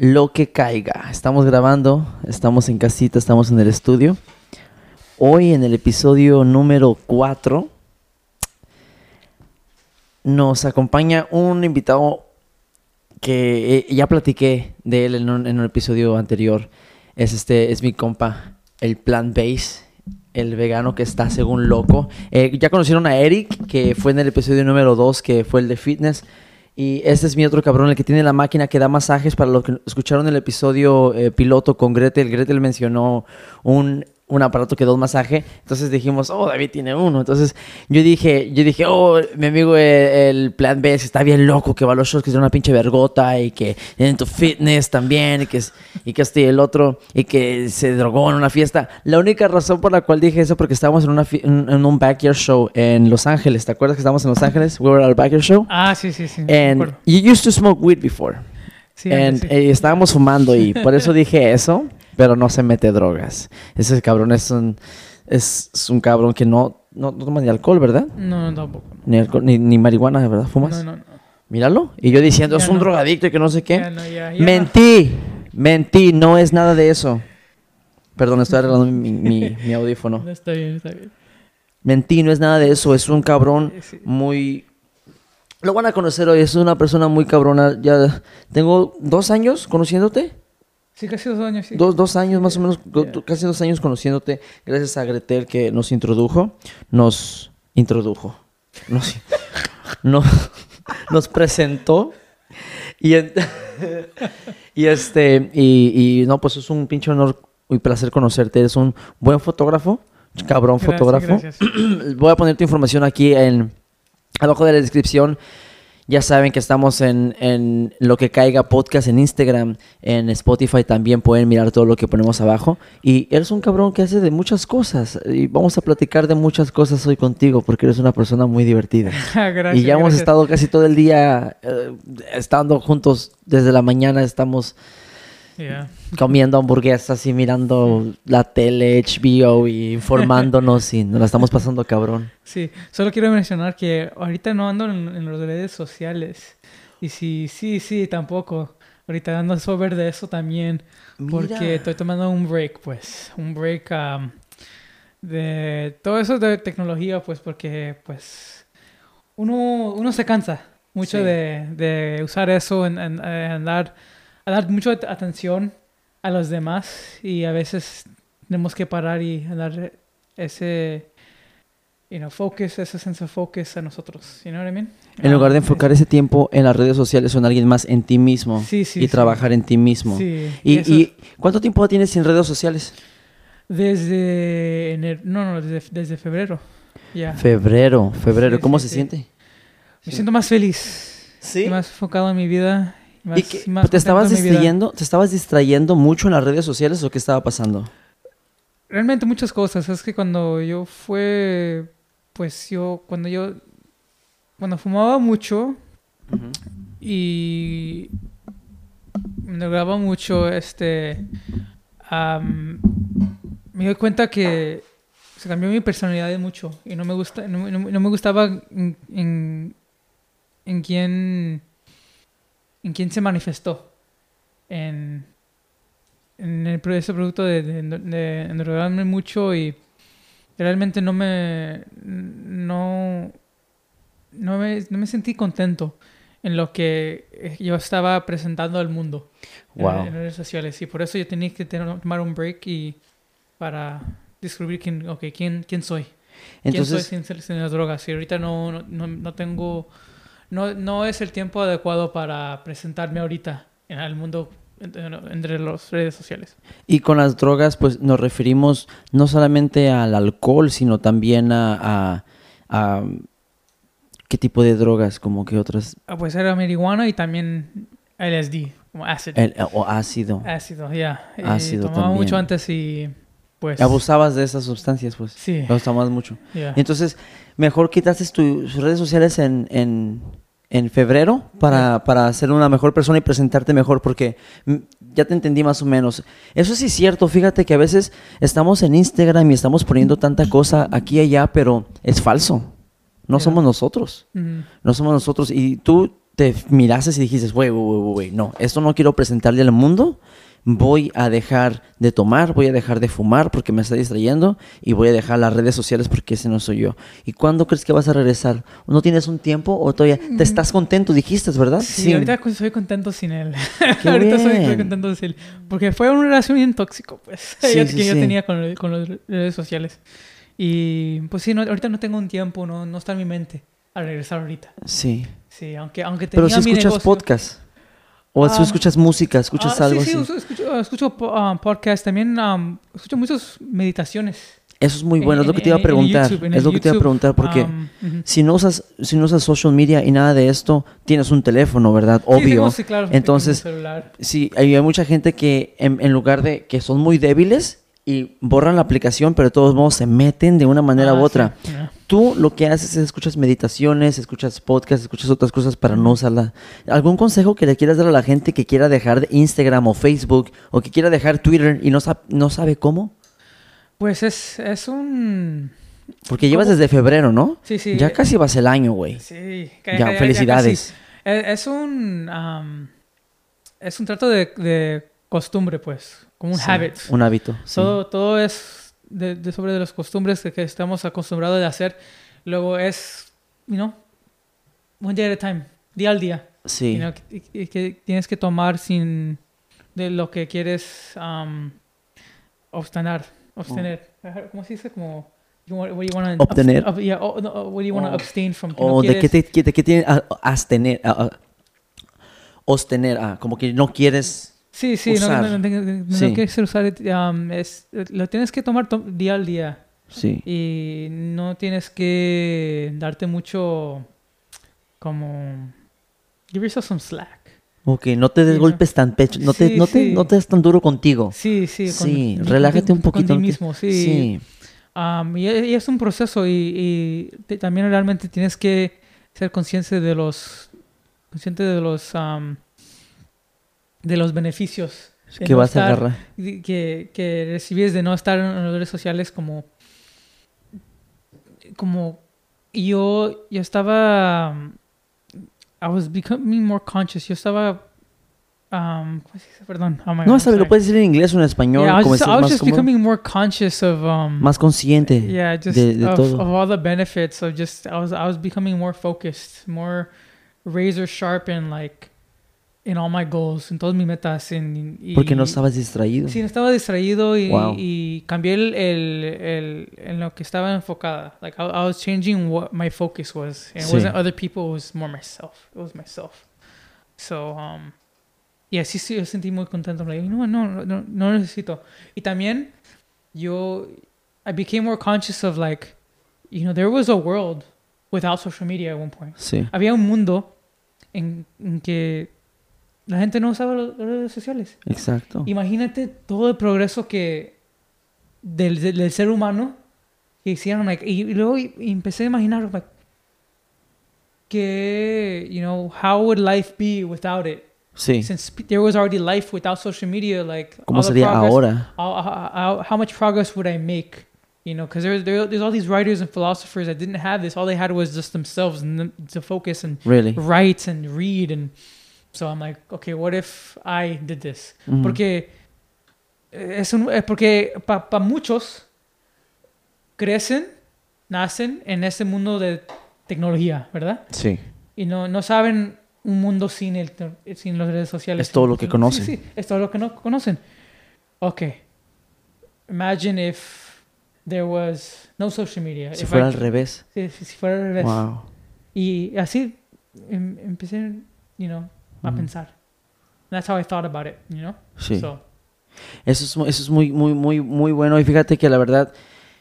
lo que caiga. Estamos grabando, estamos en casita, estamos en el estudio. Hoy en el episodio número 4 nos acompaña un invitado que eh, ya platiqué de él en un, episodio anterior. Es este, es mi compa, el Plant Base, el vegano que está según loco. Eh, ya conocieron a Eric, que fue en el episodio número 2, que fue el de fitness. Y este es mi otro cabrón, el que tiene la máquina que da masajes. Para los que escucharon el episodio eh, piloto con Gretel, Gretel mencionó un, un aparato que da un masaje. Entonces dijimos, oh, David tiene uno. Entonces yo dije, yo dije, oh, mi amigo el, el Plan B está bien loco, que va a los shows, que es una pinche vergota y que en tu fitness también, y que, y que este el otro, y que se drogó en una fiesta. La única razón por la cual dije eso, porque estábamos en, una en, un backyard show en Los Ángeles. ¿Te acuerdas que estábamos en Los Ángeles? We were at a backyard show. Ah, sí, sí, sí. And you used to smoke weed before. Sí, And, sí. eh, estábamos fumando y por eso dije eso, pero no se mete drogas. Ese cabrón es un, es, es un cabrón que no, no, no toma ni alcohol, ¿verdad? No, no, tampoco. Ni, alcohol- ni, ni marihuana, ¿verdad? ¿Fumas? No, no, no. Míralo. Y yo diciendo, Ya es un no. drogadicto y que no sé qué. Ya ya, Mentí, mentí, no es nada de eso. Perdón, estoy arreglando mi, mi, mi audífono. no. Está bien, está bien. Mentí, no es nada de eso. Es un cabrón muy... Lo van a conocer hoy. Es una persona muy cabrona. Ya tengo dos años conociéndote. Sí, casi dos años, sí. Dos, dos años más o menos, do- Yeah. do- casi dos años conociéndote. Gracias a Gretel que nos introdujo. Nos introdujo. Nos, no- nos presentó. Y, en- y este, y, y no, pues es un pinche honor y placer conocerte. Eres un buen fotógrafo, cabrón Gracias, fotógrafo. gracias. Voy a poner tu información aquí en abajo de la descripción. Ya saben que estamos en, en lo que caiga podcast en Instagram, en Spotify también pueden mirar todo lo que ponemos abajo. Y eres un cabrón que hace de muchas cosas. Y vamos a platicar de muchas cosas hoy contigo porque eres una persona muy divertida. gracias. y ya hemos estado casi todo el día eh, estando juntos desde la mañana. Estamos Comiendo hamburguesas y mirando la tele, HBO y informándonos y nos la estamos pasando cabrón. Sí, solo quiero mencionar que ahorita no ando en, en las redes sociales. Y sí, sí, sí, tampoco. Ahorita ando sobre de eso también. Porque Mira. estoy tomando un break, pues. Un break am, de todo eso de tecnología, pues, porque, pues, uno, uno se cansa mucho Sí. de, de usar eso en, en- en dar, a dar mucha at- atención a los demás. Y a veces tenemos que parar y dar ese, you know, focus, ese sense of focus a nosotros. You know what I mean? En lugar de enfocar ese tiempo en las redes sociales o en alguien más en ti mismo Sí, sí, y sí. trabajar en ti mismo. Sí, Y, y ¿cuánto tiempo tienes sin redes sociales? Desde enero, no, no, desde, desde febrero. Ya. Febrero, febrero. ¿Cómo se siente? Me siento más feliz. Sí. Más enfocado en mi vida. Más, ¿Y más ¿Te estabas distrayendo, te estabas distrayendo mucho en las redes sociales o qué estaba pasando? Realmente muchas cosas. Es que cuando yo fue, pues yo, cuando yo, cuando fumaba mucho y me drogaba mucho, este, me di cuenta que se cambió mi personalidad mucho y no me gusta, no, no- no me gustaba en, en, en quién, en quién se manifestó en, en el, ese producto de, de, de endrogarme mucho y realmente no me, no, no me, no me sentí contento en lo que eh, yo estaba presentando al mundo en- Wow. en, redes sociales y por eso yo tenía que tener- tomar un break y para descubrir quién, okay, quién, quién soy. quién soy Entonces, sin, sin las drogas. Y ahorita no, no, no, no tengo, no, no es el tiempo adecuado para presentarme ahorita en el mundo en- en- entre las redes sociales. y con las drogas, pues nos referimos no solamente al alcohol, sino también a, a- a- qué tipo de drogas, como que otras, Ah, pues era marihuana y también LSD, como acid. el- o ácido. Ácido, ya. Y Ácido tomaba también. mucho antes y pues... Abusabas de esas sustancias, pues. Sí, Abusabas mucho. ya. Entonces, mejor quitaste tus redes sociales en, en, en febrero para, para ser una mejor persona y presentarte mejor, porque ya te entendí más o menos. Eso sí es cierto, fíjate que a veces estamos en Instagram y estamos poniendo tanta cosa aquí y allá, pero es falso. No somos nosotros. No somos nosotros. Y tú te mirases y dijiste, güey, güey, güey, no, esto no quiero presentarle al mundo, voy a dejar de tomar, voy a dejar de fumar porque me está distrayendo y voy a dejar las redes sociales porque ese no soy yo. ¿Y cuándo crees que vas a regresar? ¿No tienes un tiempo o todavía te estás contento, dijiste, verdad? Sí, ahorita estoy contento sin él. ahorita estoy, contento sin él. Porque fue una relación bien tóxico, pues, que yo tenía con, con, las redes sociales. Y pues sí, no, ahorita no tengo un tiempo, no, no está en mi mente a regresar ahorita. Sí. Sí, aunque, aunque tenía Pero si escuchas podcast. O ah, escuchas música, escuchas ah, algo sí, sí, así. escucho, escucho um, podcast, también um, escucho muchas meditaciones. Eso es muy bueno, es lo que te iba a preguntar. es lo que te iba a preguntar porque um, si no usas si no usas social media y nada de esto, tienes un teléfono, ¿verdad? Obvio. Sí, claro, Entonces, sí, hay, mucha gente que en, lugar de que son muy débiles y borran la aplicación, pero de todos modos se meten de una manera u ah, otra tú lo que haces es escuchas meditaciones, escuchas podcasts, escuchas otras cosas para no usarla. ¿Algún consejo que le quieras dar a la gente que quiera dejar Instagram o Facebook o que quiera dejar Twitter y no, no sabe cómo? Pues es, es un... Porque llevas desde febrero, ¿no? Sí, sí. Ya casi vas el año, güey. Sí. Ya, felicidades. es, un... es un trato de, costumbre, pues. Como un habit. Un hábito. Todo, todo es de, sobre de las costumbres que, estamos acostumbrados de hacer. Luego es, you know, one day at a time, día al día. Sí. y, que tienes que tomar sin de lo que quieres um, obtener. obtener. ¿Cómo se dice? Como what you obtener. Yeah, oh, no, do you want to oh. abstain from? O oh, de qué te, de qué tienes abstener, sostener, ah, como que no quieres Sí, sí, no, no, no, quieres usar, um, es, lo tienes que tomar día al día. Sí. Y no tienes que darte mucho como... Give yourself some slack. Ok, no te des golpes tan pecho, no, te, no, te, no te des tan duro contigo. Sí, sí. Sí, relájate un poquito. Con ti mismo, sí. sí. Um, y, es un proceso y, y también realmente tienes que ser consciente de los... Consciente de los... Um, de los beneficios que vas a agarrar. Que, que recibes de no estar en las redes sociales como como yo yo estaba I was becoming more conscious yo estaba um, ¿cómo se dice? Perdón. Oh no, sabes, lo puedes decir en inglés o en español. Yeah, I was, just, I was just becoming more conscious of um, más consciente. Yeah, just de, de of, todo. of all the benefits of just I was I was becoming more focused, more razor sharp and like en all my goals, en todas mis metas. En, y, Porque no estabas distraído. Sí, no estaba distraído y, y cambié el, el, el, en lo que estaba enfocada. Like I, I, was changing what my focus was. And it wasn't other people, it was more myself. It was myself. So, um, yeah, sí, sí, yo sentí muy contento. Like, no, no, no, no necesito. Y también yo, I became more conscious of like, you know, there was a world without social media at one point. Sí. Había un mundo en, en que la gente no usaba las redes sociales. Exacto. Imagínate todo el progreso que del, del, ser humano que hicieron. Like, y, luego empecé a imaginar like, que, you know, how would life be without it? Sí. Since there was already life without social media, like, ¿cómo sería ahora? How, how, how, much progress would I make? You know, because there, there, there's all these writers and philosophers that didn't have this. All they had was just themselves and to focus and really? write and read and So I'm like, okay, what if I did this? Porque es un, porque para muchos crecen, nacen en ese mundo de tecnología, ¿verdad? Sí. Y no, no saben un mundo sin, el, sin las redes sociales. Es todo lo que conocen. Sí, sí, es todo lo que no conocen. Ok. Imagine if there was no social media. Si fuera al revés. Sí, si, fuera al revés. Wow. Y así em, empecé, you know, a pensar. That's how I thought about it, you know? Sí. Eso es, eso es muy, muy, muy, muy bueno. Y fíjate que la verdad,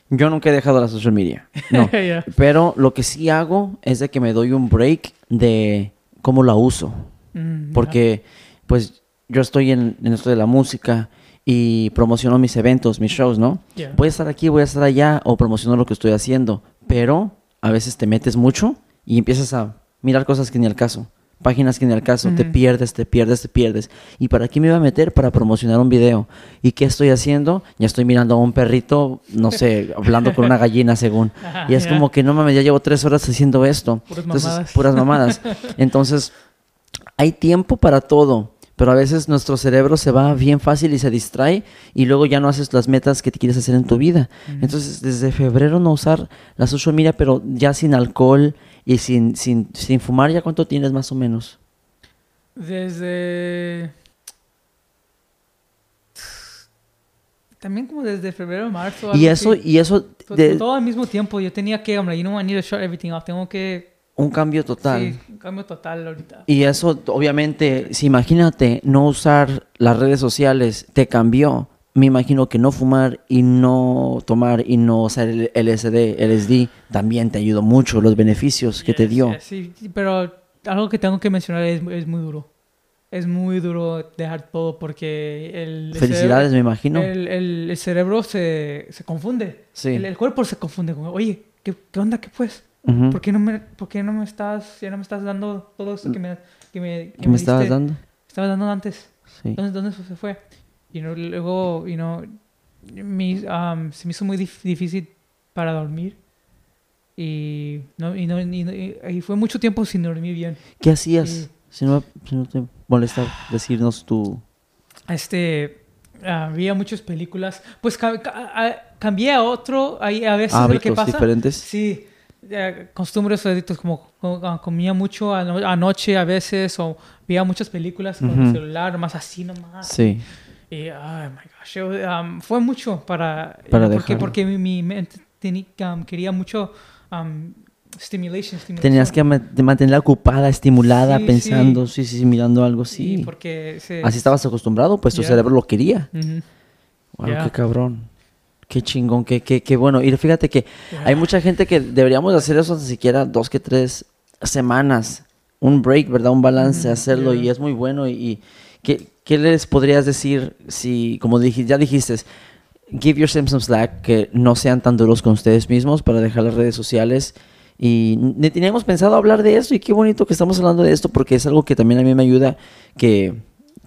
yo nunca he dejado la social media. No. Pero lo que sí hago es de que me doy un break de cómo la uso. Mm, Porque, pues, yo estoy en, en, esto de la música y promociono mis eventos, mis shows, ¿no? Voy a estar aquí, voy a estar allá o promociono lo que estoy haciendo. Pero a veces te metes mucho y empiezas a mirar cosas que ni al caso páginas que en el caso te pierdes, te pierdes, te pierdes. ¿Y para qué me iba a meter? Para promocionar un video. ¿Y qué estoy haciendo? Ya estoy mirando a un perrito, no sé, hablando con una gallina según. y es como que no mames, ya llevo tres horas haciendo esto. Puras Entonces, mamadas. puras mamadas. Entonces, hay tiempo para todo, pero a veces nuestro cerebro se va bien fácil y se distrae y luego ya no haces las metas que te quieres hacer en tu vida. Entonces, desde febrero no usar la social media, pero ya sin alcohol y sin, sin, sin fumar, ¿ya cuánto tienes más o menos? Desde. También como desde febrero, marzo. Y eso, así. y eso, de Todo al mismo tiempo. Yo tenía que, hombre, you know, I need to shut everything off. Tengo que. un cambio total. Sí, un cambio total ahorita. Y eso, obviamente, si imagínate no usar las redes sociales, te cambió. Me imagino que no fumar y no tomar y no usar el LSD, LSD, también te ayudó mucho, los beneficios que te dio. yes, sí, pero algo que tengo que mencionar es, es muy duro. Es muy duro dejar todo porque el, el Felicidades, me imagino. cerebro, el, el- el cerebro se, se confunde. Sí. El, cuerpo se confunde. Como, Oye, ¿qué, qué onda? ¿Qué pues? ¿Por qué no me, por qué no me estás, ya no me estás dando todo esto que me, que me, ¿Qué me estabas dando? Estabas dando antes. Sí. ¿Dónde, dónde se fue? Y no, luego, you know, mi- um, se me hizo muy dif- difícil para dormir. Y, no, y, no, y, y- fue mucho tiempo sin dormir bien. ¿Qué hacías? Si, no, si no te molesta decirnos tu... Este, había muchas películas. Pues ca- ca- cambié a otro. Ahí a veces hábitos pasa. diferentes. Sí, eh, costumbres hábitos como, como, ah, comía mucho ano- anoche a veces o veía muchas películas con el Ujú. celular, más así nomás. Sí. Y, oh my gosh, yo, um, fue mucho para... Para porque, porque mi, mi mente teni- um, quería mucho um, stimulation, stimulation. Tenías que mantenerla ocupada, estimulada, Sí, pensando, sí, sí, sí, mirando algo, Sí, sí. porque... Se, Así estabas acostumbrado, pues tu cerebro lo quería. Wow, qué cabrón. Qué chingón, qué, qué, qué bueno. Y fíjate que hay mucha gente que deberíamos hacer eso ni siquiera dos que tres semanas. Un break, ¿verdad? Un balance, hacerlo. Y es muy bueno. Y, y ¿qué, qué les podrías decir si, como dije, ya dijiste, give yourself some slack, que no sean tan duros con ustedes mismos para dejar las redes sociales? Y ni teníamos pensado hablar de esto y qué bonito que estamos hablando de esto porque es algo que también a mí me ayuda que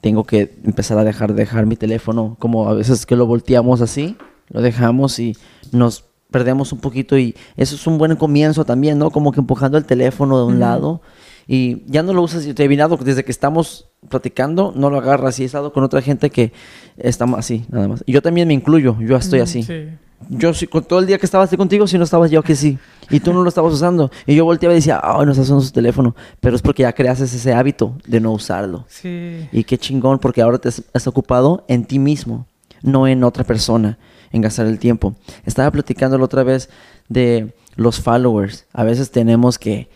tengo que empezar a dejar dejar mi teléfono como a veces que lo volteamos así, lo dejamos y nos perdemos un poquito y eso es un buen comienzo también, ¿no? Como que empujando el teléfono de un lado y ya no lo usas y te he mirado desde que estamos platicando, no lo agarras y he estado con otra gente que estamos así, nada más. Y yo también me incluyo, yo estoy así. Sí. Yo con todo el día que estaba así contigo, si no estabas yo que sí. Y tú no lo estabas usando. Y yo volteaba y decía, ay, no estás usando su teléfono. Pero es porque ya creaste ese hábito de no usarlo. Sí. Y qué chingón, porque ahora te has, ocupado en ti mismo, no en otra persona, en gastar el tiempo. Estaba platicando la otra vez de los followers. A veces tenemos que,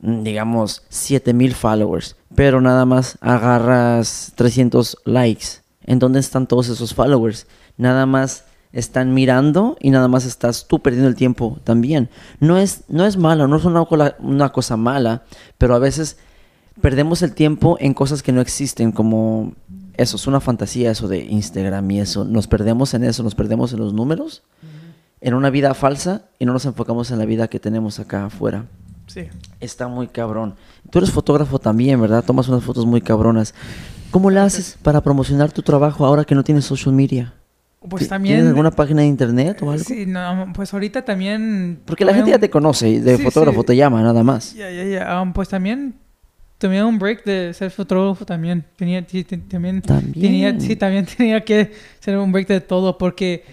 digamos, 7000 followers, pero nada más agarras 300 likes. ¿En dónde están todos esos followers? Nada más están mirando y nada más estás tú perdiendo el tiempo también. No es, no es malo, no es una cosa mala, pero a veces perdemos el tiempo en cosas que no existen, como eso, es una fantasía eso de Instagram y eso. Nos perdemos en eso, nos perdemos en los números, en una vida falsa y no nos enfocamos en la vida que tenemos acá afuera. Sí. Está muy cabrón. Tú eres fotógrafo también, ¿verdad? Tomas unas fotos muy cabronas. ¿Cómo le haces para promocionar tu trabajo ahora que no tienes social media? Pues ¿Ti- también... ¿Tienes alguna página de internet o algo? Sí, no, pues ahorita también... Porque la gente ya te conoce y de Sí, fotógrafo sí. te llama, nada más. Ya, ya, ya. Um, pues también tomé un break de ser fotógrafo también. Tenía, también, También. tenía, sí, también tenía que hacer un break de todo porque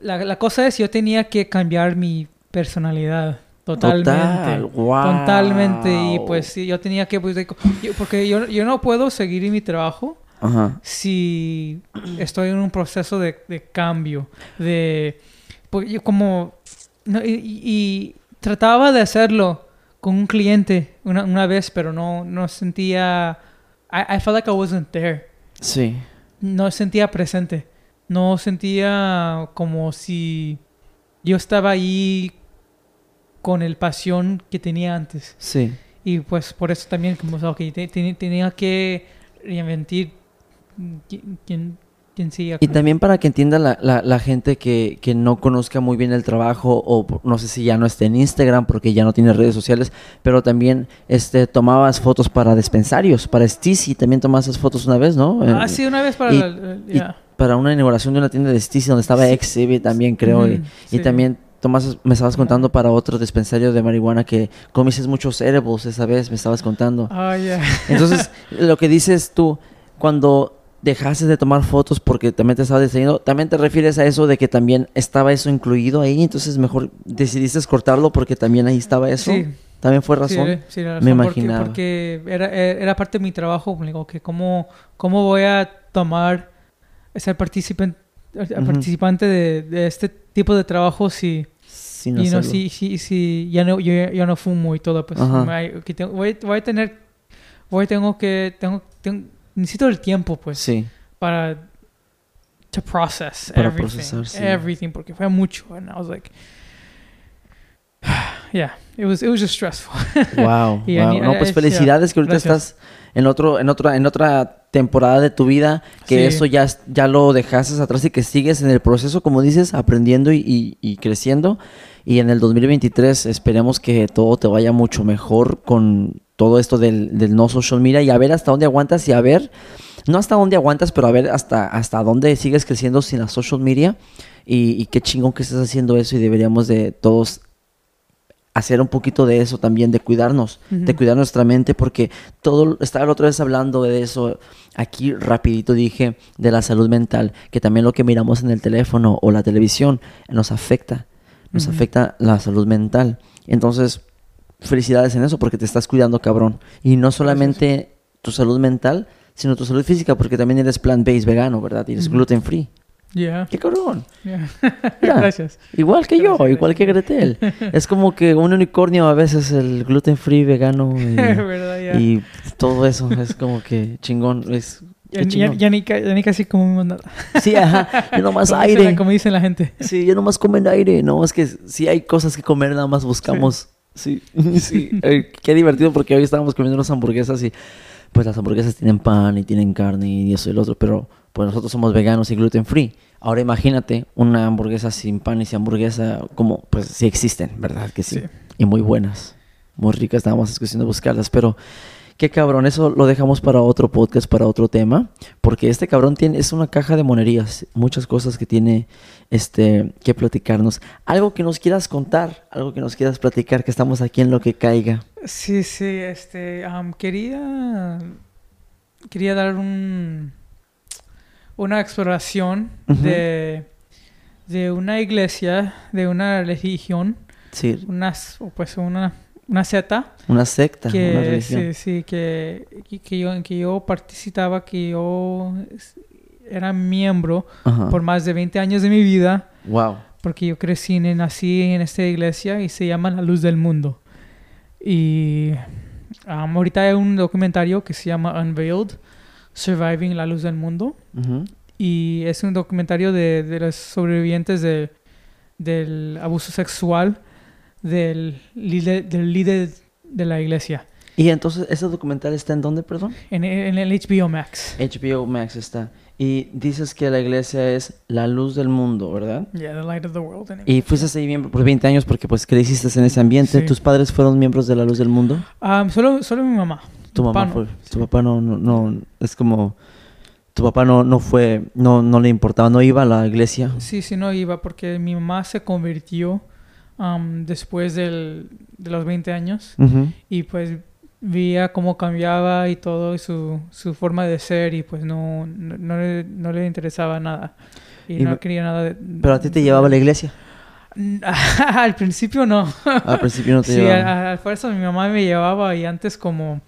la, la cosa es yo tenía que cambiar mi personalidad totalmente. Total, wow. Totalmente. Y pues sí, yo tenía que, pues, yo- porque yo, yo no puedo seguir en mi trabajo Ajá. si estoy en un proceso de, de cambio, de pues yo como no, y, y- y trataba de hacerlo con un cliente una, una vez, pero no no sentía I, I felt like I wasn't there, Sí. no sentía presente, no sentía como si yo estaba ahí con el pasión que tenía antes. Sí. Y pues por eso también, como, ok, te- te- tenía que reinventar quién, quién, sigue. Y también para que entienda la, la, la gente que, que no conozca muy bien el trabajo o no sé si ya no esté en Instagram porque ya no tiene redes sociales, pero también este tomabas fotos para dispensarios, para Stici, también tomaste fotos una vez, ¿no? Eh, Ah, sí, una vez para y- la- la- y para una inauguración de una tienda de Stici donde estaba Sí. Exhibit también creo y, Ujú, y sí. también tomas, me estabas contando para otro dispensario de marihuana que comiste muchos edibles esa vez, me estabas contando. Ah, ya. Entonces, lo que dices tú, cuando dejaste de tomar fotos porque también te estabas diseñando, también te refieres a eso de que también estaba eso incluido ahí, entonces mejor decidiste cortarlo porque también ahí estaba eso. Sí. También fue Sí, razón. sí, era Me razón, porque- imaginaba. Porque, era, era parte de mi trabajo. Digo, que cómo, cómo voy a tomar, ser participante, de, de este tipo de trabajo si, no y no, si, si, si ya no, yo ya no fumo y todo, pues Ajá. me- que tengo- voy, voy a tener, voy tengo que, tengo, tengo- necesito el tiempo, pues, Sí. para to process Para everything, procesar, sí. everything, porque fue mucho, and I was like, yeah, it was, it was just stressful. Wow, No, pues eh, felicidades que ahorita gracias. estás en otro, en otra, en otra temporada de tu vida, que Sí. eso ya, ya lo dejaste atrás y que sigues en el proceso, como dices, aprendiendo y, y- y creciendo. Y en el 2023 esperemos que todo te vaya mucho mejor con todo esto del, del no social media y a ver hasta dónde aguantas y a ver, no hasta dónde aguantas, pero a ver hasta, hasta dónde sigues creciendo sin la social media. Y, y qué chingón que estás haciendo eso y deberíamos de todos hacer un poquito de eso también, de cuidarnos, de cuidar nuestra mente, porque todo, estaba la otra vez hablando de eso, aquí rapidito dije, de la salud mental, que también lo que miramos en el teléfono o la televisión nos afecta, nos afecta la salud mental. Entonces, felicidades en eso, porque te estás cuidando, cabrón. Y no solamente tu salud mental, sino tu salud física, porque también eres plant-based vegano, ¿verdad? Y eres gluten free. Yeah, ¡Qué cabrón! yeah. Ya. Gracias. Igual que yo, igual que Gretel. Es como que un unicornio a veces el gluten free vegano y. Ya. y todo eso es como que chingón. Es, Ya, ya- ya ni, ya ni casi comimos nada. Sí, ajá. Yo nomás Como dicen aire. la- como dicen la gente. Sí, yo nomás comen aire. No, es que sí hay cosas que comer, nada más buscamos. Sí, sí. Eh, qué divertido porque hoy estábamos comiendo unas hamburguesas y pues las hamburguesas tienen pan y tienen carne y eso y lo otro, pero pues nosotros somos veganos y gluten free. Ahora imagínate una hamburguesa sin pan y sin hamburguesa, como pues sí existen, ¿verdad? Que sí. Sí. Y muy buenas, muy ricas, estábamos discutiendo buscarlas, pero qué cabrón, eso lo dejamos para otro podcast, para otro tema, porque este cabrón tiene, es una caja de monerías, muchas cosas que tiene este, que platicarnos. Algo que nos quieras contar, algo que nos quieras platicar, que estamos aquí en lo que caiga. Sí, sí, este, quería, quería dar un, una exploración Ujú. de, de una iglesia, de una religión, Sí, unas, pues una, una secta una secta, una que, religión. sí, sí, que, que, yo, en que yo participaba, que yo era miembro Ajá. por más de 20 años de mi vida. Wow. porque yo crecí y nací en esta iglesia y se llama La Luz del Mundo. Y um, ahorita hay un documentario que se llama Unveiled, Surviving la Luz del Mundo. Ujú. Y es un documentario de, de los sobrevivientes de- del abuso sexual del líder, del líder de la iglesia. Y entonces, ¿ese documental está en dónde, perdón? En, en el HBO Max. HBO Max está. Y dices que la iglesia es la luz del mundo, ¿verdad? Yeah, the light of the world. Y fuiste ahí miembro por 20 años porque pues creciste en ese ambiente. Sí. ¿Tus padres fueron miembros de la luz del mundo? Um, solo, solo mi mamá. Tu mamá papá no. fue. Tu papá no, no, no, es como, tu papá no, no fue, no, no le importaba, no iba a la iglesia. Sí, sí, no iba porque mi mamá se convirtió am, después del- de los 20 años Ujú. y pues veía cómo cambiaba y todo y su, su forma de ser y pues no, no, le, no le interesaba nada y, Y no quería nada de... Pero a ti te llevaba a la iglesia. Al principio no. Al principio no te sí, llevaba. a- a- al fuerza mi mamá me llevaba y antes como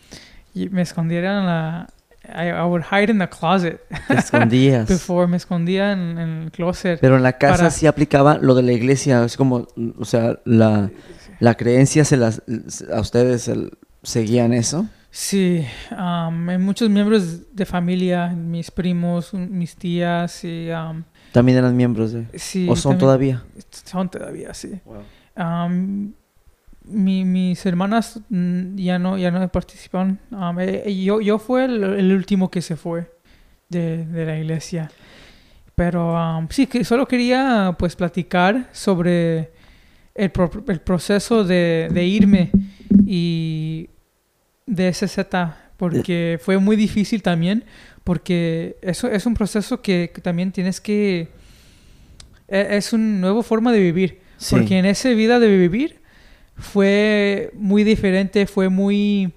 y me escondiera en la... I, I would hide in the closet Te escondías. before, me escondía en, en el closet. Pero en la casa Para- sí aplicaba lo de la iglesia. Es como, o sea, la, la creencia se las, a ustedes el- seguían eso. Sí, hay muchos miembros de familia, mis primos, mis tías, y am, También eran miembros de. sí, o son todavía. Son todavía, sí. Am, mi- mis hermanas mm, ya no, ya no participan. Eh, eh, yo, yo fue el, el último que se fue de, de la iglesia. Pero am, sí, que solo quería pues platicar sobre el, pro- el proceso de, de irme y de ese Z, porque fue muy difícil también, porque eso es un proceso que, que también tienes que... e- Es una nueva forma de vivir. Sí. Porque en esa vida de vivir fue muy diferente, fue muy,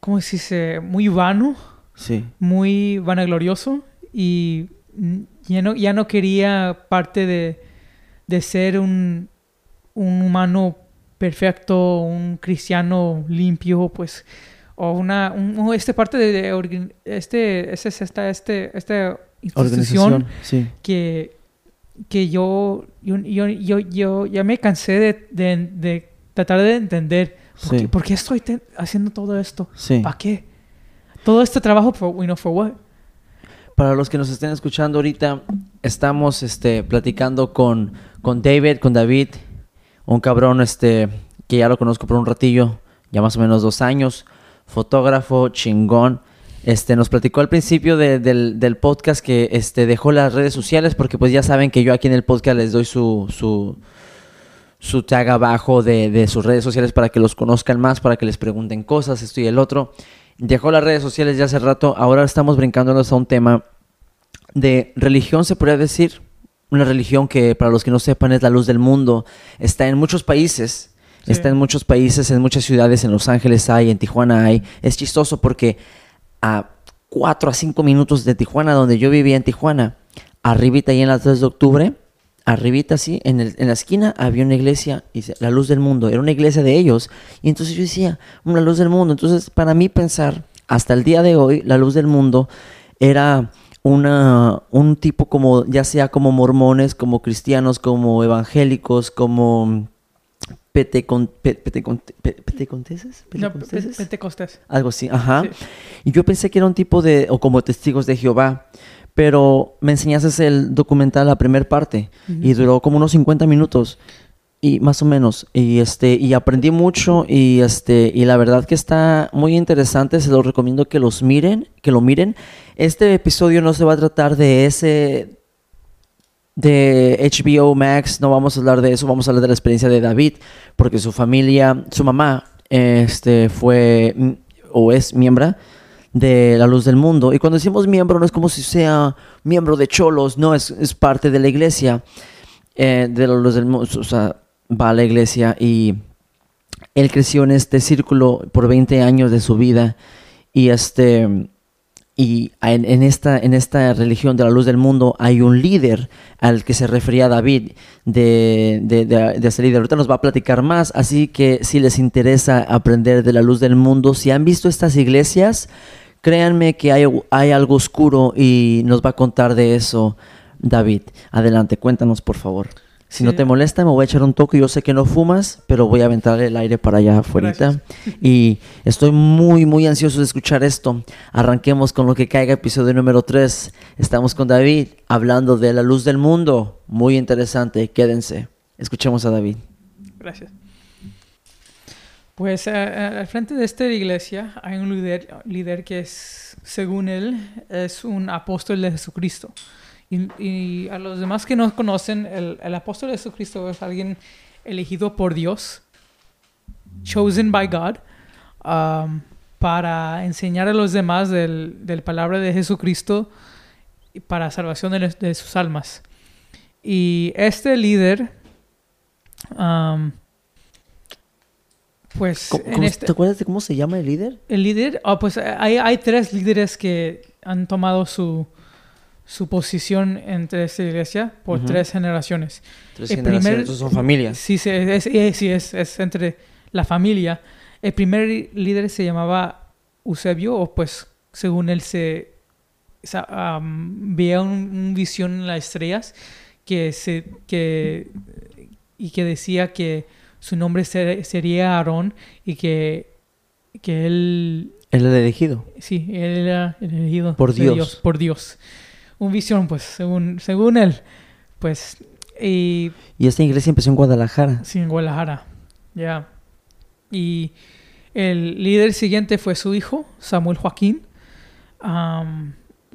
¿cómo se dice? Muy vano, Sí. muy vanaglorioso y ya no, ya no quería parte de, de ser un, un humano perfecto, un cristiano limpio, pues, o una, un, o este parte de, de este, este, esta, este, esta institución Organización. Sí. que, que yo, yo, yo, yo, yo ya me cansé de, de, de tratar de entender por, Sí. qué, por qué estoy haciendo todo esto. Sí. ¿Para qué? Todo este trabajo, for, you know, for what? Para los que nos estén escuchando ahorita, estamos este, platicando con, con David, con David, un cabrón este, que ya lo conozco por un ratillo, ya más o menos dos años, fotógrafo, chingón. Este, nos platicó al principio de- del, del podcast que este, dejó las redes sociales porque pues ya saben que yo aquí en el podcast les doy su, su, su tag abajo de, de sus redes sociales para que los conozcan más, para que les pregunten cosas, esto y el otro. Dejó las redes sociales ya hace rato, ahora estamos brincándonos a un tema de religión, se podría decir. Una religión que, para los que no sepan, es la luz del mundo. Está en muchos países. Sí. Está en muchos países, en muchas ciudades. En Los Ángeles hay, en Tijuana hay. Es chistoso porque a 4 a 5 minutos de Tijuana, donde yo vivía en Tijuana, arribita ahí en la 3 de octubre, arribita así, en, el- en la esquina había una iglesia, y la luz del mundo, era una iglesia de ellos. Y entonces yo decía, una luz del mundo. Entonces, para mí pensar, hasta el día de hoy, la luz del mundo era una, un tipo como, ya sea como mormones, como cristianos, como evangélicos, como petecon, pe- petecon- pe- peteconteses, No, pe- ¿Peteconteses? Pentecostés. algo así, ajá. Sí. Y yo pensé que era un tipo de, o como testigos de Jehová, pero me enseñaste el documental, la primera parte, y duró como unos 50 minutos, y más o menos, y este, y aprendí mucho, y este, y la verdad que está muy interesante, se los recomiendo que los miren, que lo miren. Este episodio no se va a tratar de ese, de HBO Max, no vamos a hablar de eso, vamos a hablar de la experiencia de David, porque su familia, su mamá, este, fue o es miembro de la luz del mundo. Y cuando decimos miembro, no es como si sea miembro de Cholos, no, es, es parte de la iglesia, eh, de la luz del mundo, o sea, va a la iglesia y él creció en este círculo por 20 años de su vida y este y en, en esta en esta religión de la luz del mundo hay un líder al que se refería David de, de, de, ese líder. Ahorita nos va a platicar más, así que si les interesa aprender de la luz del mundo, si han visto estas iglesias, créanme que hay, hay algo oscuro y nos va a contar de eso David. Adelante, cuéntanos por favor. Si no te molesta, me voy a echar un toque. Yo sé que no fumas, pero voy a aventar el aire para allá afuera. Y estoy muy, muy ansioso de escuchar esto. Arranquemos con lo que caiga, episodio número 3. Estamos con David hablando de la luz del mundo. Muy interesante, quédense. Escuchemos a David. Gracias. Pues eh, eh, al frente de esta iglesia hay un líder, líder que es, según él, es un apóstol de Jesucristo. Y, y a los demás que no conocen, el, el apóstol de Jesucristo es alguien elegido por Dios, chosen by God, um, para enseñar a los demás del, del palabra de Jesucristo y para salvación de, de sus almas. Y este líder, um, pues ¿Cómo- en este, ¿Te acuerdas de cómo se llama el líder? el líder, ah, pues hay, hay tres líderes que han tomado su, su posición entre esta iglesia por tres generaciones. Tres El generaciones, primer- son familias. Sí, sí, es, es- sí, es, es entre la familia. El primer lí- líder se llamaba Eusebio, o pues según él se, am, veía un, un visión en las estrellas que se que y que decía que su nombre ser- sería Aarón y que que él El elegido. sí él era el elegido Por Dios. por Dios un visión pues según según él pues y Y esta iglesia empezó en Guadalajara. Sí, en Guadalajara. Ya. Y el líder siguiente fue su hijo, Samuel Joaquín,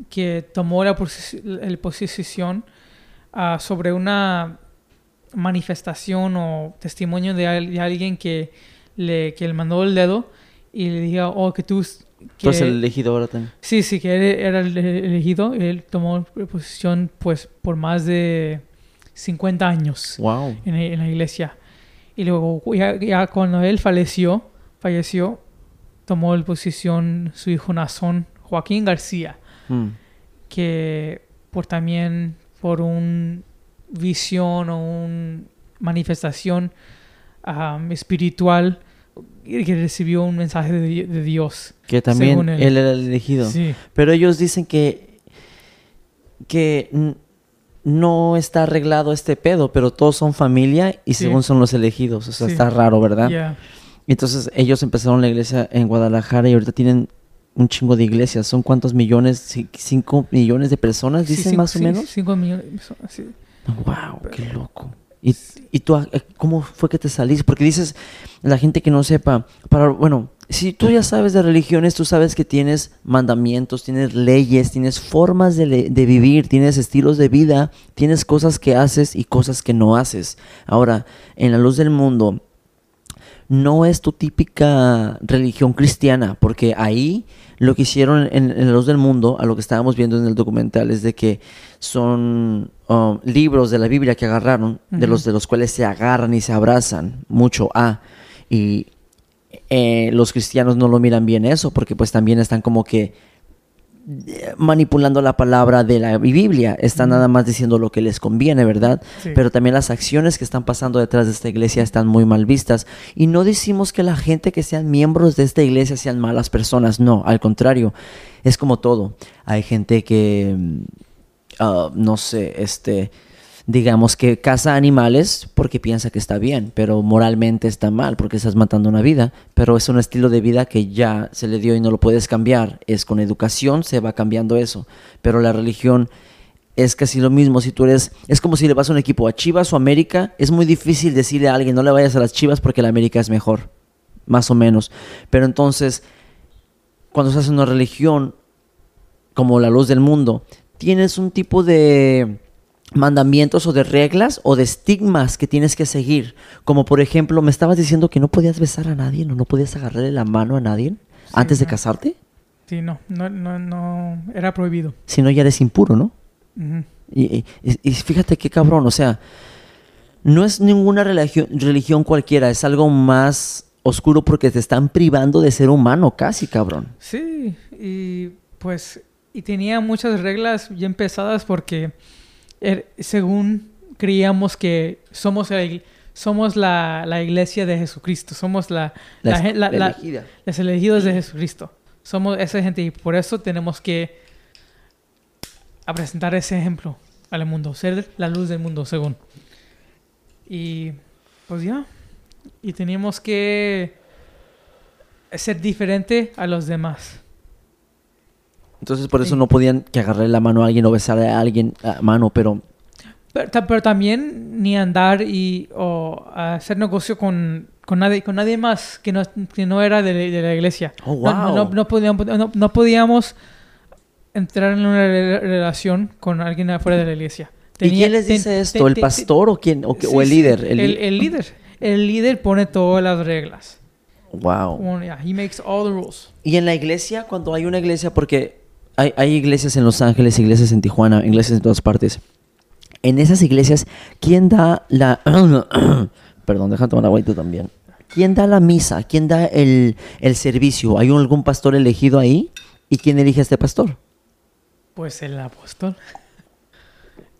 que tomó la, posi- el posición ah, sobre una manifestación o testimonio de, al- de alguien que le, que le mandó el dedo y le dijo, oh, que tú... Tú eres el elegido ahora también. Sí, sí, que él era el elegido. Él tomó posición pues por más de 50 años Wow. en, en la iglesia. Y luego, ya, ya cuando él falleció, falleció, tomó la posición su hijo Nazón, Joaquín García, Mm. que por también por un visión o una manifestación am, espiritual que recibió un mensaje de, de Dios. Que también él. él. era el elegido. Sí, Pero ellos dicen que, que no está arreglado este pedo, pero todos son familia y Sí. según son los elegidos. O sea, Sí. está raro, ¿verdad? Entonces ellos empezaron la iglesia en Guadalajara y ahorita tienen un chingo de iglesias. ¿Son cuántos millones? Ci- ¿Cinco millones de personas? Sí, Dicen cinco- más o sí, menos. cinco millones. sí. Wow, qué loco. ¿Y, y tú, eh, cómo fue que te saliste? Porque dices, la gente que no sepa, para, bueno, si tú ya sabes de religiones, tú sabes que tienes mandamientos, tienes leyes, tienes formas de, de vivir, tienes estilos de vida, tienes cosas que haces y cosas que no haces. Ahora, en la luz del mundo, no es tu típica religión cristiana, porque ahí lo que hicieron en la luz del mundo, a lo que estábamos viendo en el documental, es de que son um, libros de la Biblia que agarraron, de los de los cuales se agarran y se abrazan mucho a y eh, los cristianos no lo miran bien eso, porque pues también están como que eh, manipulando la palabra de la Biblia, están nada más diciendo lo que les conviene, ¿verdad? Sí. Pero también las acciones que están pasando detrás de esta iglesia están muy mal vistas. Y no decimos que la gente que sean miembros de esta iglesia sean malas personas, no, al contrario, es como todo. Hay gente que, ah, no sé, este, digamos que caza animales porque piensa que está bien, pero moralmente está mal porque estás matando una vida. Pero es un estilo de vida que ya se le dio y no lo puedes cambiar. Es con educación se va cambiando eso. Pero la religión es casi lo mismo. Si tú eres, es como si le vas a un equipo a Chivas o América, es muy difícil decirle a alguien no le vayas a las Chivas porque la América es mejor, más o menos. Pero entonces, cuando estás en una religión como la luz del mundo, tienes un tipo de mandamientos o de reglas o de estigmas que tienes que seguir. Como por ejemplo, me estabas diciendo que no podías besar a nadie, no, no podías agarrarle la mano a nadie antes de casarte, Sí, no, no, no, no, era prohibido. si no ya eres impuro, ¿no? Y, y- y fíjate qué cabrón, o sea, no es ninguna religión, religión cualquiera, es algo más oscuro porque te están privando de ser humano casi, cabrón. Sí, y pues, y tenía muchas reglas bien pesadas porque er- según creíamos que somos, el- somos la, la iglesia de Jesucristo, somos la, la, La, la- elegida. los elegidos de Jesucristo. Somos esa gente y por eso tenemos que a presentar ese ejemplo al mundo, ser la luz del mundo, según. Y pues ya, y teníamos que ser diferente a los demás. Entonces por eso no podían que agarrarle la mano a alguien o besar a alguien a mano, pero Pero, pero también ni andar y o hacer negocio con, con, nadie, con nadie más que no, que no era de, de la iglesia. Oh, No- no, wow. no, no podíamos, no, podíamos entrar en una re- relación con alguien afuera de la iglesia. ¿Y Tenía- quién les ten- dice ten- esto? ¿El ten- pastor o quién? O, sí, o el líder? El, El, el líder. El líder pone todas las reglas. Wow. Yeah, he makes all the rules. Y en la iglesia, cuando hay una iglesia, porque hay, hay iglesias en Los Ángeles, iglesias en Tijuana, iglesias en todas partes. En esas iglesias, ¿quién da la... Perdón, déjame tomar agüita también. ¿Quién da la misa? ¿Quién da el, el servicio? ¿Hay algún pastor elegido ahí? ¿Y quién elige a este pastor? Pues el apóstol.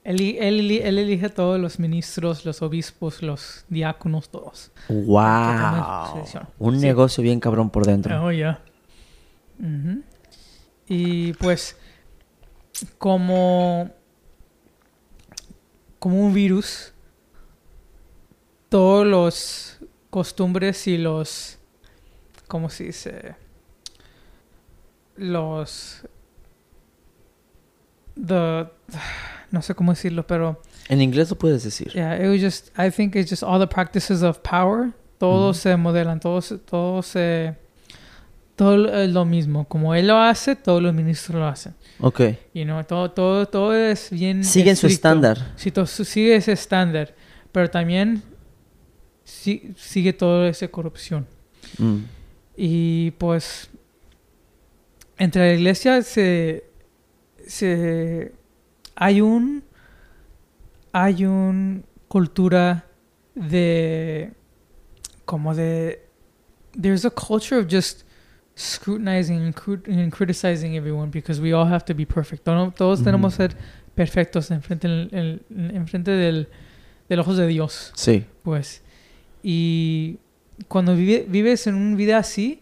Él, él, él elige a todos los ministros, los obispos, los diáconos, todos. ¡Wow! Un Sí. negocio bien cabrón por dentro. Oh, ya. Ujú. Y pues, como, como un virus, todos los costumbres y los, ¿cómo se dice? Los, the, no sé cómo decirlo, pero En inglés lo puedes decir. Yeah, it was just. I think it's just all the practices of power. Todos se modelan, todos, todos se. Todo es lo mismo. Como él lo hace, todos los ministros lo hacen. Ok. You know, todo, todo, todo es bien. Siguen su estándar. Sí, todo sigue ese estándar. Pero también si- sigue toda esa corrupción. Mm. Y pues. Entre la iglesia se. se hay un. hay una cultura de como de there's a culture of just scrutinizing and, criticizing everyone because we all have to be perfect. Todos, todos Ujú. tenemos que ser perfectos en frente, del, en, en frente del, del ojos de Dios, Sí. pues. Y cuando vive- vives en una vida así,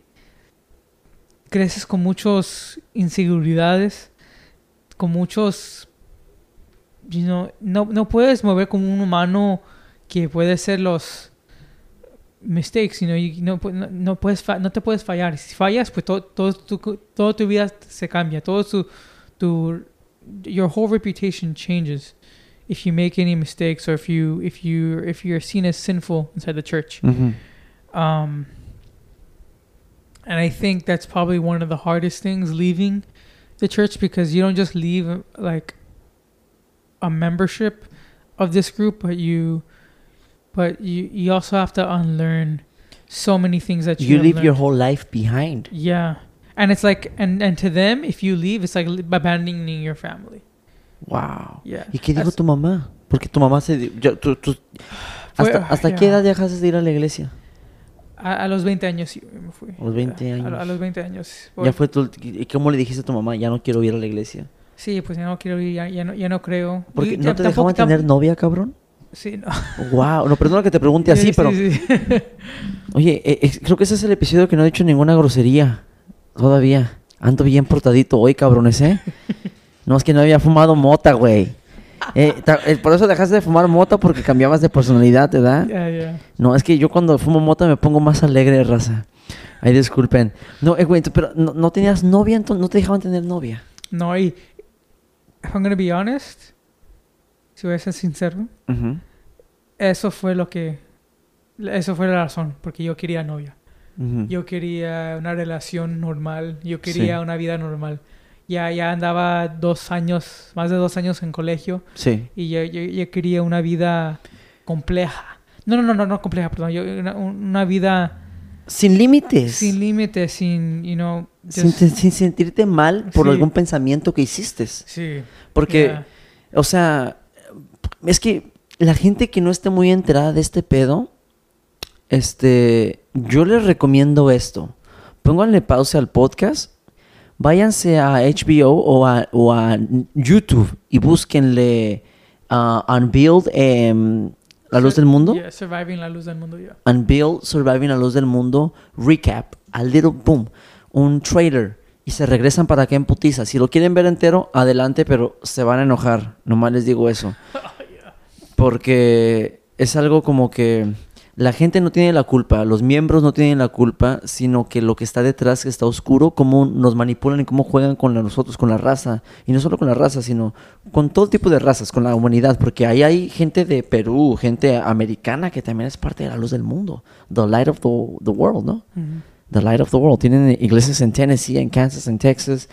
creces con muchas inseguridades, con muchos... you know, no, no puedes mover como un humano que puede hacer los mistakes, you know, you- no, no, no puedes fa- no te puedes fallar. Si fallas, pues todo, todo tu, toda tu vida se cambia. Todo tu, tu your whole reputation changes if you make any mistakes or if you if you if you're seen as sinful inside the church. Ujú. Um, and I think that's probably one of the hardest things leaving the church because you don't just leave like a membership of this group, but you, but you you also have to unlearn so many things that you, You leave your learned. whole life behind. yeah, and it's like and and to them, if you leave, it's like abandoning your family. Wow. Yeah. ¿Y qué dijo tu mamá? Porque tu mamá se... yo- tú- tú- Fue- ¿Hasta, hasta ya. qué edad dejaste de ir a la iglesia? A, a los 20 años sí me fui. A los 20 Yeah, a- años. A, los 20 años. Ya fue tu... ¿Y cómo le dijiste a tu mamá? Ya no quiero ir a la iglesia. Sí, pues ya no quiero ir, ya, ya no, ya no creo. Porque Y no te tampoco- dejaban tener novia, cabrón. Sí, no. Wow. No, perdona que te pregunte así, Sí, pero... sí, sí. Oye, eh, eh, creo que ese es el episodio que no he dicho ninguna grosería. Todavía. Ando bien portadito hoy, cabrones, ¿eh? No, es que no había fumado mota, güey. Eh, eh, por eso dejaste de fumar mota porque cambiabas de personalidad, ¿verdad? Ya, ya. No, es que yo cuando fumo mota me pongo más alegre, raza. Ay, disculpen. No, eh, güey, pero no, no tenías novia, entonces no te dejaban tener novia. No, y if I'm gonna be honest, si voy a ser sincero, eso fue lo que, eso fue la razón, porque yo quería novia. Yo quería una relación normal, yo quería Sí. una vida normal. Ya, ya andaba dos años, más de dos años en colegio Sí. y yo, yo, yo quería una vida compleja. No, no, no, no, no compleja, perdón. Yo, una, una vida Sin límites. sin límites, sin, you know, sin, sentirte mal por Sí. algún pensamiento que hiciste. sí. Porque, yeah. o sea, es que la gente que no esté muy enterada de este pedo, este, yo les recomiendo esto. Pónganle pausa al podcast, váyanse a HBO o a, o a YouTube y búsquenle uh, Unveiled, em, La Luz del Mundo. Yeah, surviving la luz del mundo, yeah. Unveiled, Surviving La Luz del Mundo, Recap, a little boom, un trailer. Y se regresan para acá en putiza. Si lo quieren ver entero, adelante, pero se van a enojar. Nomás les digo eso. Porque es algo como que la gente no tiene la culpa, los miembros no tienen la culpa, sino que lo que está detrás, que está oscuro, cómo nos manipulan y cómo juegan con la- nosotros, con la raza. Y no solo con la raza, sino con todo tipo de razas, con la humanidad. Porque ahí hay gente de Perú, gente americana que también es parte de la luz del mundo. The light of the, the world, ¿no? The light of the world. Tienen iglesias en Tennessee, en Kansas, en Texas,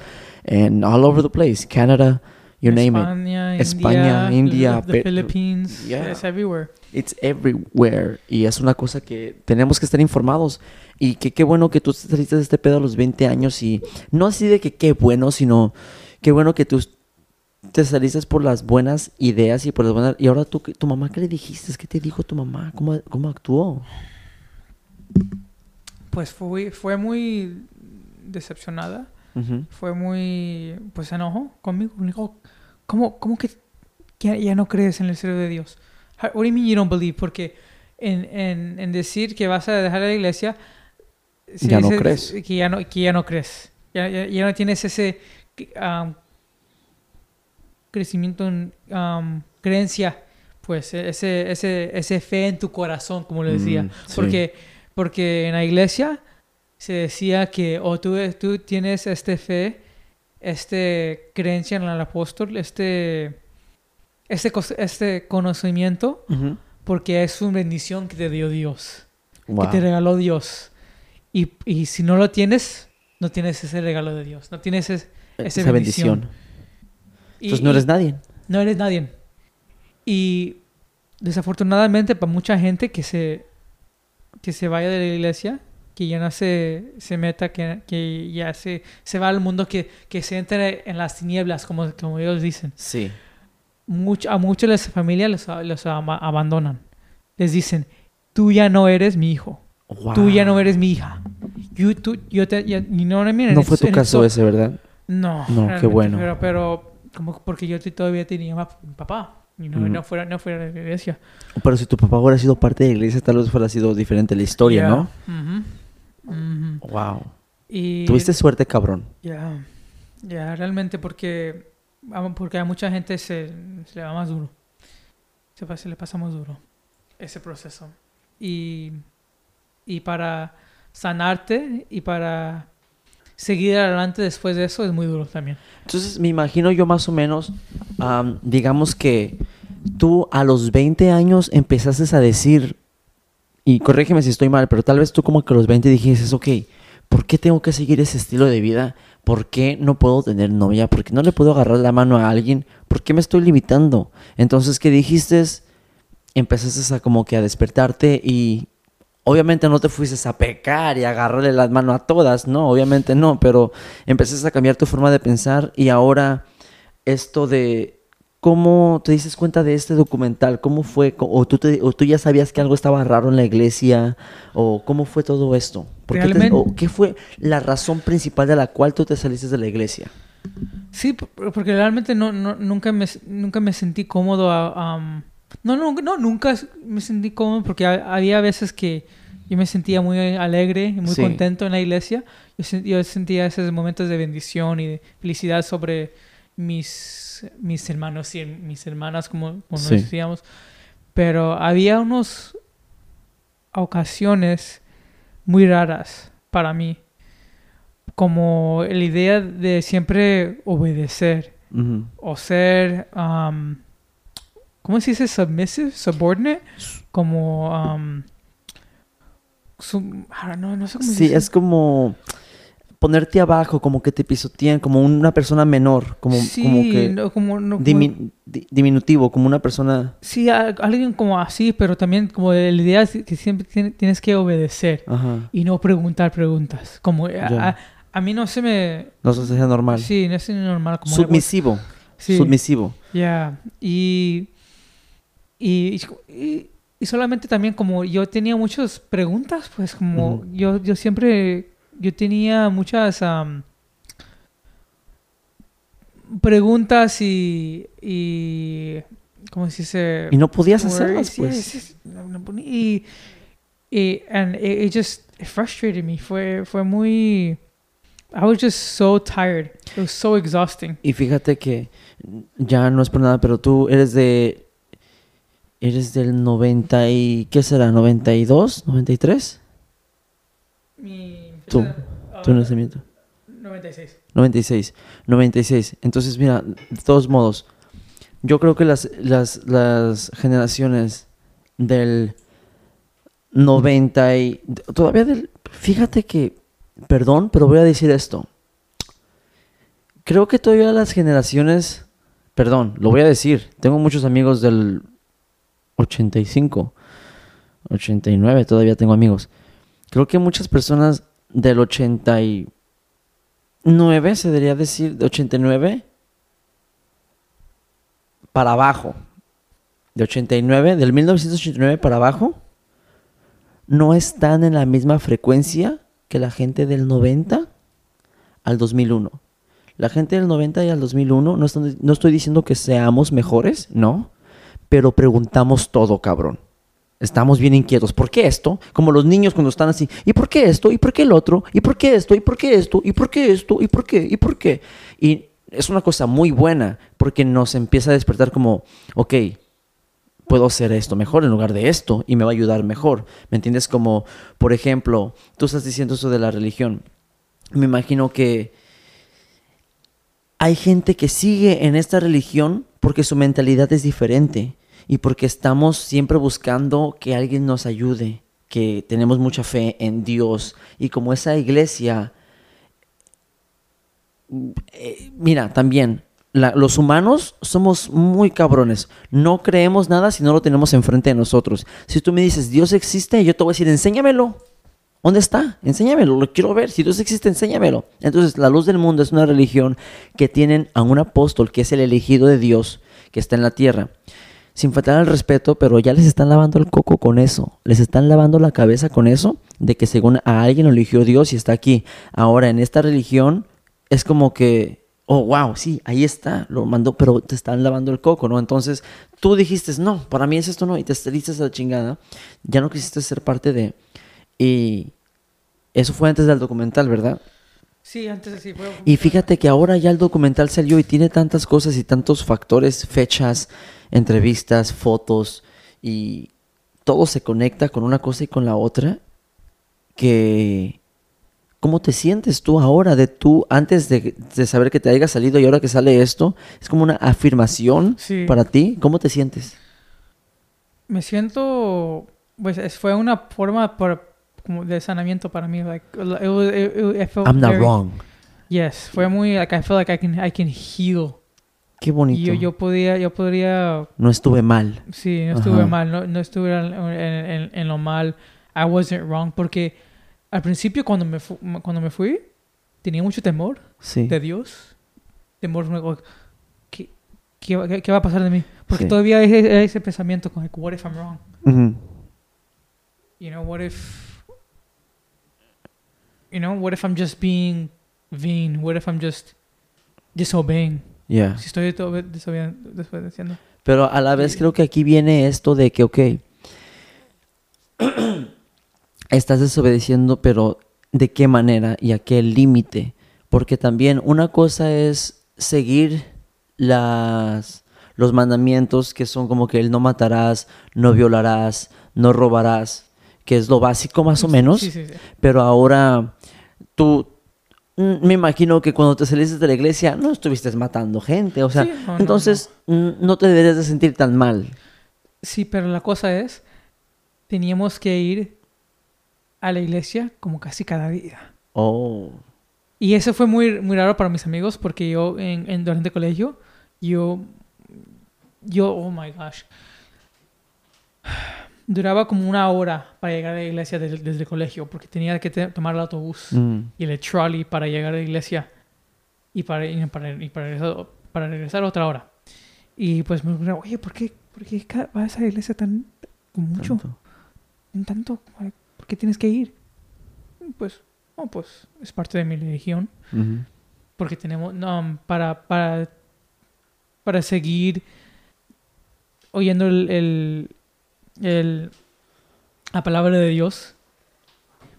and all over the place. Canada, you name it. España, India, the, Philippines, Yeah. it's everywhere. It's everywhere. Y es una cosa que tenemos que estar informados. Y que qué bueno que tú te saliste de este pedo a los 20 años. Y no así de que qué bueno, sino qué bueno que tú te saliste por las buenas ideas y por las buenas... Y ahora tú, ¿tu mamá qué le dijiste? ¿Qué te dijo tu mamá? ¿Cómo, cómo actuó? Pues fue, fue muy decepcionada, Ujú. fue muy, pues se enojó conmigo. Me dijo, ¿cómo, cómo que ya, ya no crees en el ser de Dios? How- What do you mean you don't believe? Porque en, en, en decir que vas a dejar la iglesia, se Ya no crees. Que ya no, que ya no crees. Ya, ya, ya no tienes ese um, crecimiento, en, um, creencia, pues ese, ese, ese fe en tu corazón, como le decía. Mm, sí. Porque, porque en la iglesia se decía que o tú, tú tienes este fe, este creencia en el apóstol, este, este, este conocimiento, porque es una bendición que te dio Dios, Wow. que te regaló Dios. Y, y si no lo tienes, no tienes ese regalo de Dios, no tienes es- esa Esa bendición. bendición. y- Entonces no eres nadie. no eres nadie. Y desafortunadamente para mucha gente que se, que se vaya de la iglesia, que ya no se, se meta, que, que ya se, se va al mundo, que, que se entre en las tinieblas, como, como ellos dicen. Sí. much- a muchas de las familias los, los ama- abandonan. Les dicen, tú ya no eres mi hijo, tú ya no eres mi hija. You- tú- yo te, ya- you know what I mean? No fue tu caso so- ese, ¿verdad? No, No, qué bueno. Pero, pero como porque yo todavía tenía a mi papá. Y no, no, fuera, no fuera de la iglesia. Pero si tu papá hubiera sido parte de la iglesia, tal vez fuera sido diferente la historia, Yeah. ¿no? Wow. Y Tuviste suerte, cabrón. Ya, ya, realmente porque, porque a mucha gente se, se le va más duro. Se, le pasa más duro ese proceso. Y, y para sanarte y para seguir adelante después de eso es muy duro también. Entonces, me imagino yo más o menos, am, digamos que tú a los 20 años empezaste a decir, y corrígeme si estoy mal, pero tal vez tú como que los 20 dijiste, ok, ¿por qué tengo que seguir ese estilo de vida? ¿Por qué no puedo tener novia? ¿Por qué no le puedo agarrar la mano a alguien? ¿Por qué me estoy limitando? Entonces, ¿qué dijiste? Empezaste a como que a despertarte y obviamente no te fuiste a pecar y a agarrarle las manos a todas, no, obviamente no, pero empezaste a cambiar tu forma de pensar y ahora esto de cómo te dices cuenta de este documental, cómo fue, o tú, te- o tú ya sabías que algo estaba raro en la iglesia, o cómo fue todo esto, ¿Por qué, te- o qué fue la razón principal de la cual tú te saliste de la iglesia. Sí, porque realmente no, no- nunca, me, nunca me sentí cómodo. a- am, no, no, no, nunca me sentí cómodo porque ha- había veces que yo me sentía muy alegre y muy Sí. contento en la iglesia. Yo, yo sentía esos momentos de bendición y de felicidad sobre mis, mis hermanos y mis hermanas, como, como Sí. nos decíamos. Pero había unas ocasiones muy raras para mí como la idea de siempre obedecer o ser, um, ¿cómo se dice? Submissive, subordinate, como, um, ah, no, no sé cómo se Sí, dice. es como ponerte abajo, como que te pisotean, como una persona menor, como, sí, como que no, como, no, como- dimi- di- diminutivo, como una persona... sí, a- alguien como así, pero también como la idea es que siempre tiene- tienes que obedecer Ajá. y no preguntar preguntas. Como a, Ya. a- mí no se me, No se hace normal. sí, no es normal. Como Submisivo. Sí. Submisivo. Ya, y, y, y, y solamente también como yo tenía muchas preguntas, pues como yo, yo siempre, yo tenía muchas am, preguntas y, y, ¿cómo se dice? Y no podías hacerlas, pues. yes, yes, y, y, and it, it just it frustrated me, fue, fue muy, I was just so tired, it was so exhausting. Y fíjate que ya no es por nada, pero tú eres de... Eres del 90 y... ¿Qué será? ¿92? ¿93? Mi Tú, Tu nacimiento. 96. 96. 96. Entonces, mira, de todos modos, yo creo que las, las, las generaciones del 90 y... Todavía del... Fíjate que... Perdón, pero voy a decir esto. Creo que todavía las generaciones... Perdón, lo voy a decir. Tengo muchos amigos del 85, 89, todavía tengo amigos. Creo que muchas personas del 89, se debería decir, de 89 para abajo. De 89, del 1989 para abajo, no están en la misma frecuencia que la gente del 90 al 2001. La gente del 90 y al 2001, no, están- no estoy diciendo que seamos mejores, no, pero preguntamos todo, cabrón. Estamos bien inquietos. ¿Por qué esto? Como los niños cuando están así. ¿Y por qué esto? ¿Y por qué el otro? ¿Y por qué esto? ¿Y por qué esto? ¿Y por qué esto? ¿Y por qué? ¿Y por qué? Y es una cosa muy buena porque nos empieza a despertar como, ok, puedo hacer esto mejor en lugar de esto y me va a ayudar mejor. ¿Me entiendes? Como, por ejemplo, tú estás diciendo eso de la religión. Me imagino que hay gente que sigue en esta religión porque su mentalidad es diferente y porque estamos siempre buscando que alguien nos ayude, que tenemos mucha fe en Dios y como esa iglesia, eh, mira, también los humanos somos muy cabrones, no creemos nada si no lo tenemos enfrente de nosotros. Si tú me dices Dios existe, yo te voy a decir enséñamelo. ¿Dónde está? Enséñamelo, lo quiero ver. Si Dios existe, enséñamelo. Entonces, la luz del mundo es una religión que tienen a un apóstol que es el elegido de Dios, que está en la tierra. Sin faltar al respeto, pero ya les están lavando el coco con eso. Les están lavando la cabeza con eso de que según a alguien lo eligió Dios y está aquí. Ahora, en esta religión es como que, oh, wow, sí, ahí está, lo mandó, pero te están lavando el coco, ¿no? Entonces tú dijiste, no, para mí es esto no, y te saliste a la chingada. Ya no quisiste ser parte de... Y eso fue antes del documental, ¿verdad? Sí, antes sí. Fue, Y fíjate que ahora ya el documental salió y tiene tantas cosas y tantos factores, fechas, entrevistas, fotos y todo se conecta con una cosa y con la otra que ¿cómo te sientes tú ahora de tú antes de, de saber que te haya salido y ahora que sale esto? Es como una afirmación Sí. para ti. ¿Cómo te sientes? Me siento, pues es- fue una forma por, como de sanamiento para mí. Like, it was, it- it- I felt I'm not very- wrong. Yes, fue muy, like, I feel like I can, I can heal. Qué bonito. Y yo, yo podía, yo podría, No estuve mal. sí, no estuve Ajá. mal, no, no estuve en, en- en- lo mal. I wasn't wrong porque al principio cuando me, fu- cuando me fui tenía mucho temor Sí. de Dios. Temor, ¿qué, qué, va- qué va a pasar de mí? Porque Sí. todavía hay ese, hay ese pensamiento como, like, what if I'm wrong? Ujú. You know, what if, you know, what if I'm just being vain? What if I'm just disobeying? Yeah. Si estoy desobe- desobe- desobedeciendo. Pero a la vez creo que aquí viene esto de que, ok, estás desobedeciendo, pero ¿de qué manera y a qué límite? Porque también una cosa es seguir las, los mandamientos que son como que el no matarás, no violarás, no robarás, que es lo básico más o menos. Sí, sí, sí. Pero ahora tú, me imagino que cuando te saliste de la iglesia no estuviste matando gente, o sea, Sí, no, no, entonces mm, no te deberías de sentir tan mal. Sí, pero la cosa es, teníamos que ir a la iglesia como casi cada día. Oh, Y eso fue muy, muy raro para mis amigos porque yo en, en- durante el colegio, yo, yo, oh my gosh, duraba como una hora para llegar a la iglesia desde, desde el colegio porque tenía que te- tomar el autobús mm, y el trolley para llegar a la iglesia y para, y para, y para, regresar, para regresar otra hora. Y pues me preguntaron, oye, ¿por qué, por qué vas a la iglesia tan con mucho? tanto. Tanto, ¿por qué tienes que ir? Pues, no, pues es parte de mi religión. Ujú. Porque tenemos, no, para, para, para seguir oyendo el, el, el- la palabra de Dios.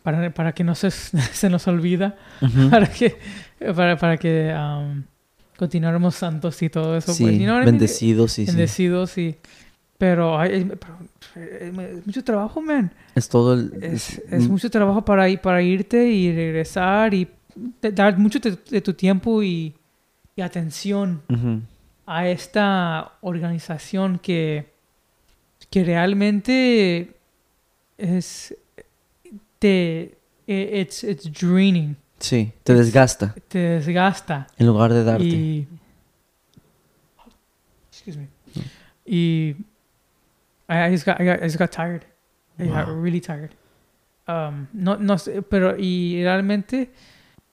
Para, para que no se, se nos olvida. Para que, para, para que um, continuáramos santos y todo eso. Sí, pues, you know what I mean? bendecido, sí, sí. Bendecidos y... Pero, ay, es, pero, eh, es mucho trabajo, man. Es todo el... Es, mucho trabajo para, ir, para irte y regresar y te- dar mucho de, de tu tiempo y, y atención a esta organización que, que realmente es te eh, it's, it's draining Sí, te desgasta te desgasta en lugar de darte. y excuse me y I, I just got I, got, I just got tired I got Wow. really tired um, no no sé pero y realmente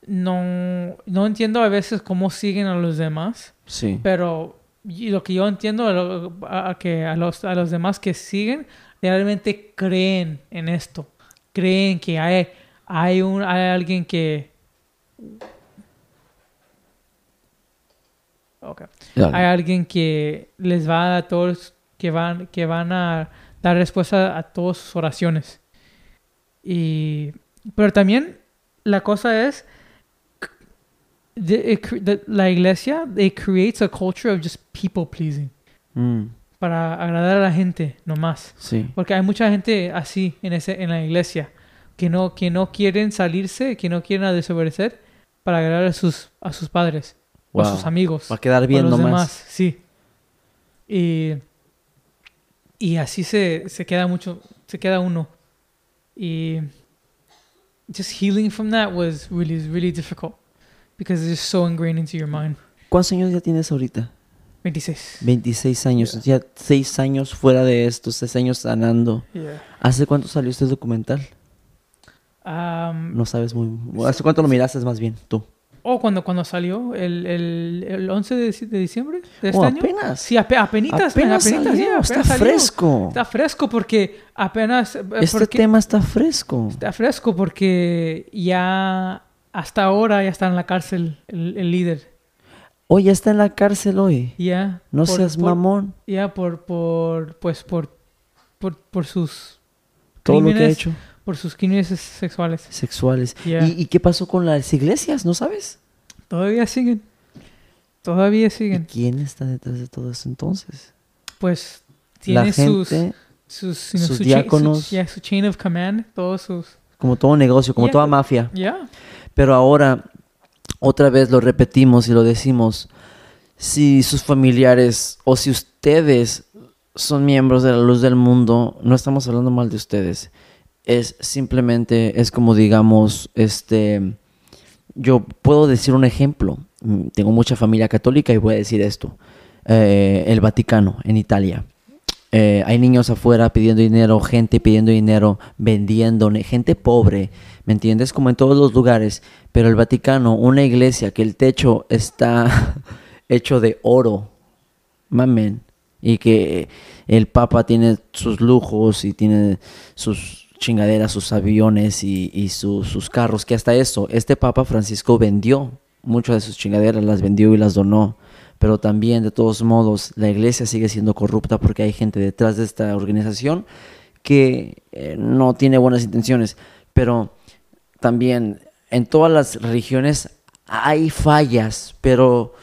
no no entiendo a veces cómo siguen a los demás Sí. pero y lo que yo entiendo a, lo- a- a que a los a los demás que siguen realmente creen en esto. Creen que hay hay un hay alguien que okay hay alguien que les va a dar todos que van que van a dar respuesta a todas sus oraciones. Y pero también la cosa es de- it de- la iglesia it creates a culture of just people pleasing Mm, para agradar a la gente nomás sí. porque hay mucha gente así en ese en la iglesia que no que no quieren salirse que no quieren desobedecer para agradar a sus a sus padres o a Wow. sus amigos Va a quedar bien los nomás. demás, sí. Y, y así se, se queda mucho, se queda uno. Y just healing from that was really, really difficult because it's just so ingrained into your mind. ¿Cuántos años ya tienes ahorita? 26. 26 años. Yeah. Ya 6 años fuera de esto, 6 años sanando. Yeah. ¿Hace cuánto salió este documental? Um, No sabes muy... ¿Hace cuánto lo miraste más bien tú? Oh, cuando, cuando salió, el, el, el 11 de, de diciembre de este Oh, año. apenas. Sí, ape- apenitas, Apenas apenitas, salió, yeah, apenas está salió. fresco. Está fresco porque apenas... eh, Este porque- tema está fresco. Está fresco porque ya hasta ahora ya está en la cárcel el, el líder. Hoy está en la cárcel hoy. Ya. No por- seas por- mamón. Ya por, por, pues por, por, por sus Todo lo que ha crímenes. hecho. por sus crímenes sexuales. Sexuales. Ya. ¿Y, y qué pasó con las iglesias? ¿No sabes? Todavía siguen. Todavía ¿Y siguen. quién está detrás de todo eso entonces? Pues La tiene sus, gente, sus, know, sus su cha- diáconos. su- ya, su chain of command, todos sus... como todo negocio, como Ya. toda mafia. Ya. Pero ahora, otra vez lo repetimos y lo decimos. Si sus familiares o si ustedes son miembros de la luz del mundo, no estamos hablando mal de ustedes. Es simplemente, es como digamos, este, yo puedo decir un ejemplo. Tengo mucha familia católica y voy a decir esto. Eh, el Vaticano, en Italia. Eh, hay niños afuera pidiendo dinero, gente pidiendo dinero, vendiendo, gente pobre, ¿me entiendes? Como en todos los lugares. Pero el Vaticano, una iglesia que el techo está hecho de oro, mamen, y que el Papa tiene sus lujos y tiene sus chingaderas, sus aviones y, y su- sus carros, que hasta eso, este Papa Francisco vendió muchas de sus chingaderas, las vendió y las donó. Pero también, de todos modos, la iglesia sigue siendo corrupta porque hay gente detrás de esta organización que eh, no tiene buenas intenciones. Pero también en todas las religiones hay fallas, pero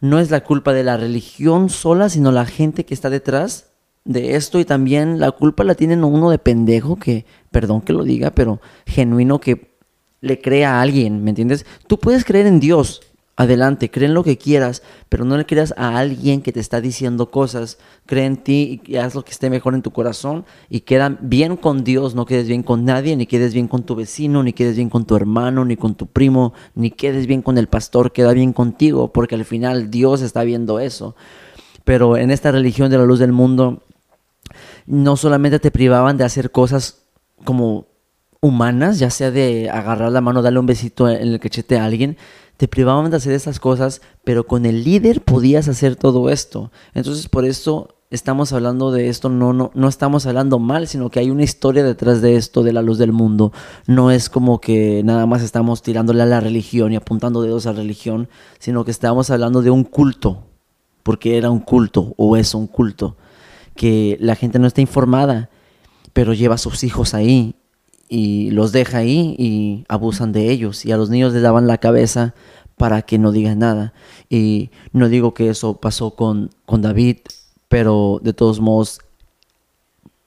no es la culpa de la religión sola, sino la gente que está detrás de esto y también la culpa la tienen uno de pendejo que, perdón que lo diga, pero genuino que le crea a alguien, ¿me entiendes? Tú puedes creer en Dios, adelante, cree en lo que quieras, pero no le creas a alguien que te está diciendo cosas, cree en ti y haz lo que esté mejor en tu corazón y queda bien con Dios, no quedes bien con nadie, ni quedes bien con tu vecino, ni quedes bien con tu hermano, ni con tu primo, ni quedes bien con el pastor, queda bien contigo, porque al final Dios está viendo eso. Pero en esta religión de la luz del mundo, no solamente te privaban de hacer cosas como humanas, ya sea de agarrar la mano, darle un besito en el cachete a alguien, te privaban de hacer esas cosas, pero con el líder podías hacer todo esto. Entonces por eso estamos hablando de esto, no, no, no estamos hablando mal, sino que hay una historia detrás de esto, de la luz del mundo. No es como que nada más estamos tirándole a la religión y apuntando dedos a la religión, sino que estamos hablando de un culto, porque era un culto o es un culto, que la gente no está informada, pero lleva a sus hijos ahí y los deja ahí y abusan de ellos y a los niños les daban la cabeza para que no digan nada. Y no digo que eso pasó con, con David, pero de todos modos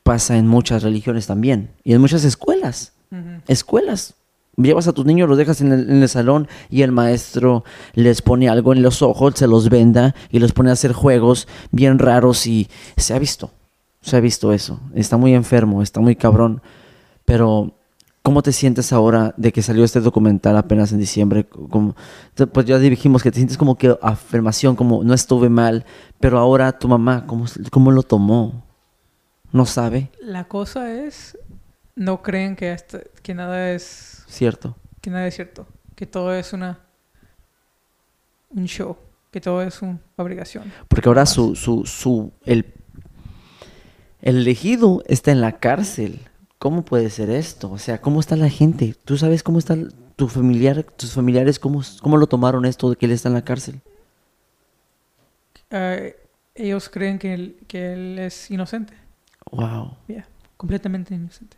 pasa en muchas religiones también y en muchas escuelas. Escuelas. Llevas a tus niños, los dejas en el, en el salón y el maestro les pone algo en los ojos, se los venda y los pone a hacer juegos bien raros y se ha visto. Se ha visto eso. Está muy enfermo, está muy cabrón. Pero, ¿cómo te sientes ahora de que salió este documental apenas en diciembre? Como, pues ya dijimos que te sientes como que afirmación, como no estuve mal, pero ahora tu mamá, ¿cómo, cómo lo tomó? ¿No sabe? La cosa es, no creen que nada es ¿Cierto? que nada es cierto, que todo es una un show, que todo es una fabricación. Porque ahora su, su, su, el, el elegido está en la cárcel. ¿Cómo puede ser esto? O sea, ¿cómo está la gente? ¿Tú sabes cómo está tu familiar, tus familiares, cómo, cómo lo tomaron esto de que él está en la cárcel? Eh, ellos creen que él, que él es inocente, Wow. ya, completamente inocente.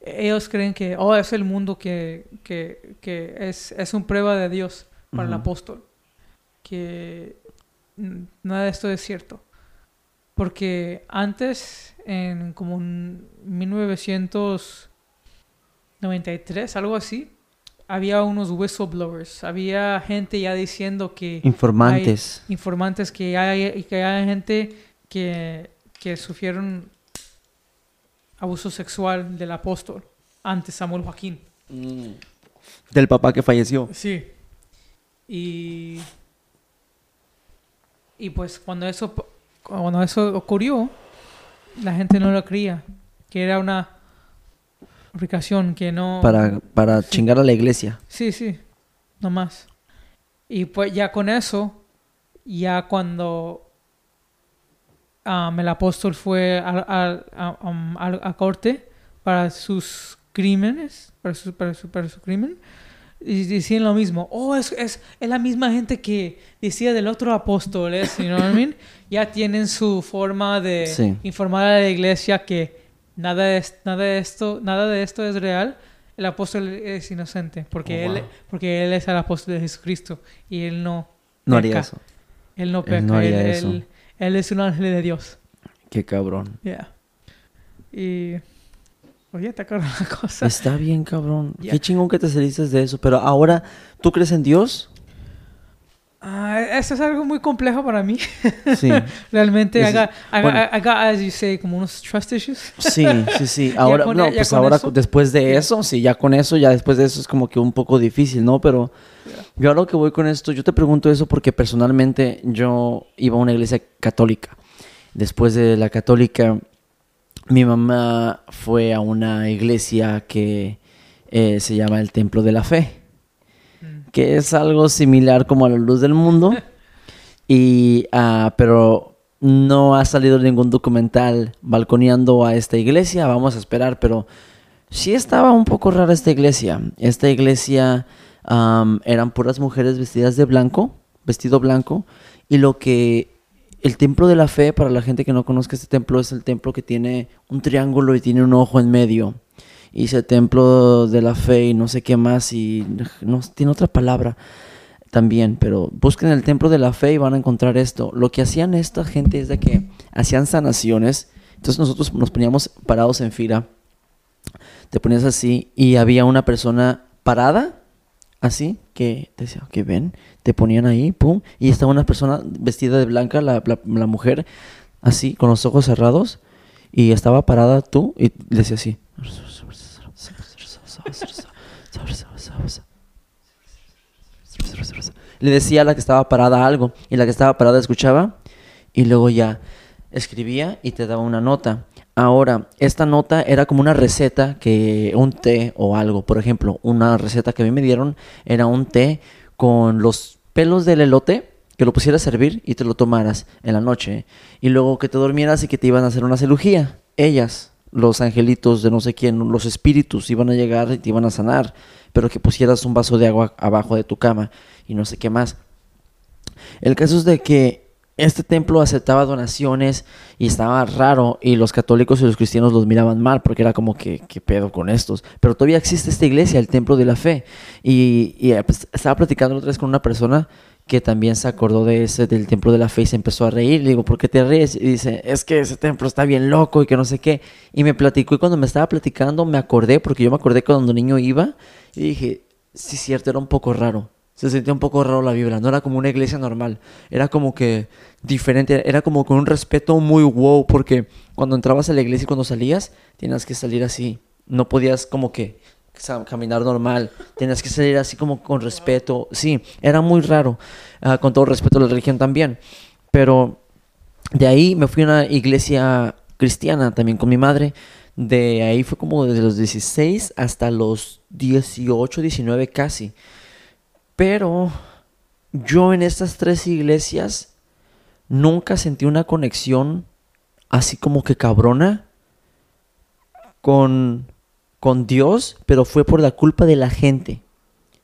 Ellos creen que, oh, es el mundo que, que, que es, es una prueba de Dios para el apóstol. Que nada de esto es cierto. Porque antes, en como en 1993, algo así, había unos whistleblowers, había gente ya diciendo que Informantes. informantes que hay que hay gente que, que sufrieron abuso sexual del apóstol antes Samuel Joaquín. Del papá que falleció. Sí. Y y pues cuando eso cuando eso ocurrió, la gente no lo creía, que era una fabricación que no Para, para Sí. chingar a la iglesia. Sí, sí. nomás. Y pues ya con eso, ya cuando um, el apóstol fue a, a- a corte para sus crímenes, para su, para su, para su crimen, y decían lo mismo. Oh, es, es, es la misma gente que decía del otro apóstol, what I mean? Ya tienen su forma de Sí. informar a la iglesia que nada, es, nada, de esto, nada de esto es real. El apóstol es inocente porque, Oh, él, wow. porque él es el apóstol de Jesucristo y él no No haría eso. Él no Él peca. no haría él, eso. él- él es un ángel de Dios. Qué cabrón. Yeah. Y... Oye, está cabrón la cosa. Está bien, cabrón. Qué chingón que te saliste de eso. Pero ahora, ¿tú crees en Dios? Ah, eso es algo muy complejo para mí. Sí. Realmente, Es- I got, I got- bueno. I got, as you say, como unos trust issues. Sí, sí, sí. Ahora, con- no, ya pues ahora eso. después de eso, sí, ya con eso, ya después de eso es como que un poco difícil, ¿no? Pero yo a lo que voy con esto, yo te pregunto eso porque personalmente yo iba a una iglesia católica. Después de la católica, mi mamá fue a una iglesia que eh, se llama el Templo de la Fe, Mm. que es algo similar como a la luz del mundo. Y, ah, pero no ha salido ningún documental balconeando a esta iglesia. Vamos a esperar, pero sí estaba un poco rara esta iglesia. Esta iglesia eran puras mujeres vestidas de blanco, vestido blanco, y lo que el templo de la fe, para la gente que no conozca este templo, es el templo que tiene un triángulo y tiene un ojo en medio. Y dice templo de la fe y no sé qué más, y no tiene otra palabra también, pero busquen el templo de la fe y van a encontrar esto. Lo que hacían esta gente es de que hacían sanaciones. Entonces nosotros nos poníamos parados en fila. Te ponías así y había una persona parada, así, que decía, que ven, te ponían ahí, pum, y estaba una persona vestida de blanca, la, la- la mujer, así, con los ojos cerrados, y estaba parada tú y le decía así. Le decía a la que estaba parada algo y la que estaba parada escuchaba y luego ya escribía y te daba una nota. Ahora, esta nota era como una receta que un té o algo, por ejemplo, una receta que a mí me dieron era un té con los pelos del elote que lo pusieras a servir y te lo tomaras en la noche y luego que te durmieras y que te iban a hacer una celugía. Ellas, los angelitos de no sé quién, los espíritus iban a llegar y te iban a sanar, pero que pusieras un vaso de agua abajo de tu cama y no sé qué más. El caso es de que este templo aceptaba donaciones y estaba raro y los católicos y los cristianos los miraban mal porque era como que, ¿qué pedo con estos? Pero todavía existe esta iglesia, el templo de la fe. Y, eh, pues, estaba platicando la otra vez con una persona que también se acordó de ese del templo de la fe y se empezó a reír. Le digo, ¿por qué te ríes? Y dice, es que ese templo está bien loco y que no sé qué. Y me platicó y cuando me estaba platicando me acordé, porque yo me acordé cuando niño iba y dije, sí, cierto, era un poco raro. Se sentía un poco raro la vibra, no era como una iglesia normal, era como que diferente, era como con un respeto muy wow, porque cuando entrabas a la iglesia y cuando salías, tenías que salir así, no podías como que caminar normal, tenías que salir así como con respeto, sí, era muy raro, ah, con todo respeto a la religión también, pero de ahí me fui a una iglesia cristiana también con mi madre. De ahí fue como desde los 16 hasta los 18, 19 casi. Pero yo en estas tres iglesias nunca sentí una conexión así como que cabrona con, con Dios, pero fue por la culpa de la gente.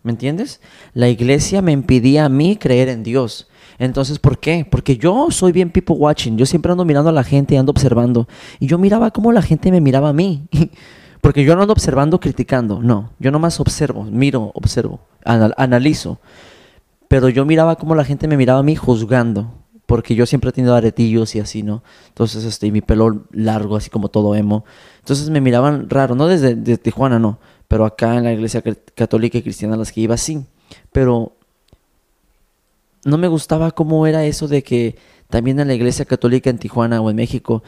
¿Me entiendes? La iglesia me impedía a mí creer en Dios. Entonces, ¿por qué? Porque yo soy bien people watching. Yo siempre ando mirando a la gente y ando observando. Y yo miraba cómo la gente me miraba a mí. Porque yo no ando observando, criticando. No, yo nomás observo, miro, observo, anal- analizo. Pero yo miraba cómo la gente me miraba a mí juzgando. Porque yo siempre he tenido aretillos y así, ¿no? Entonces, este, y mi pelo largo, así como todo emo. Entonces me miraban raro, no desde de Tijuana, no. Pero acá en la iglesia católica y cristiana a las que iba, sí. Pero no me gustaba cómo era eso de que también en la iglesia católica en Tijuana o en México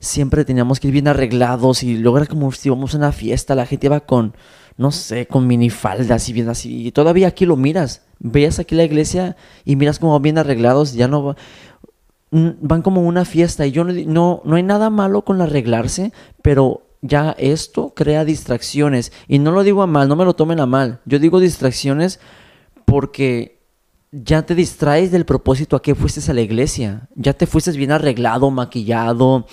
siempre teníamos que ir bien arreglados y luego era como si íbamos a una fiesta, la gente iba con, no sé, con minifaldas y bien así. Y todavía aquí lo miras, veas aquí la iglesia y miras como bien arreglados, ya no va- van como una fiesta y yo no, no, no hay nada malo con arreglarse, pero ya esto crea distracciones y no lo digo a mal, no me lo tomen a mal, yo digo distracciones porque ya te distraes del propósito a que fuiste a la iglesia. Ya te fuiste bien arreglado, maquillado,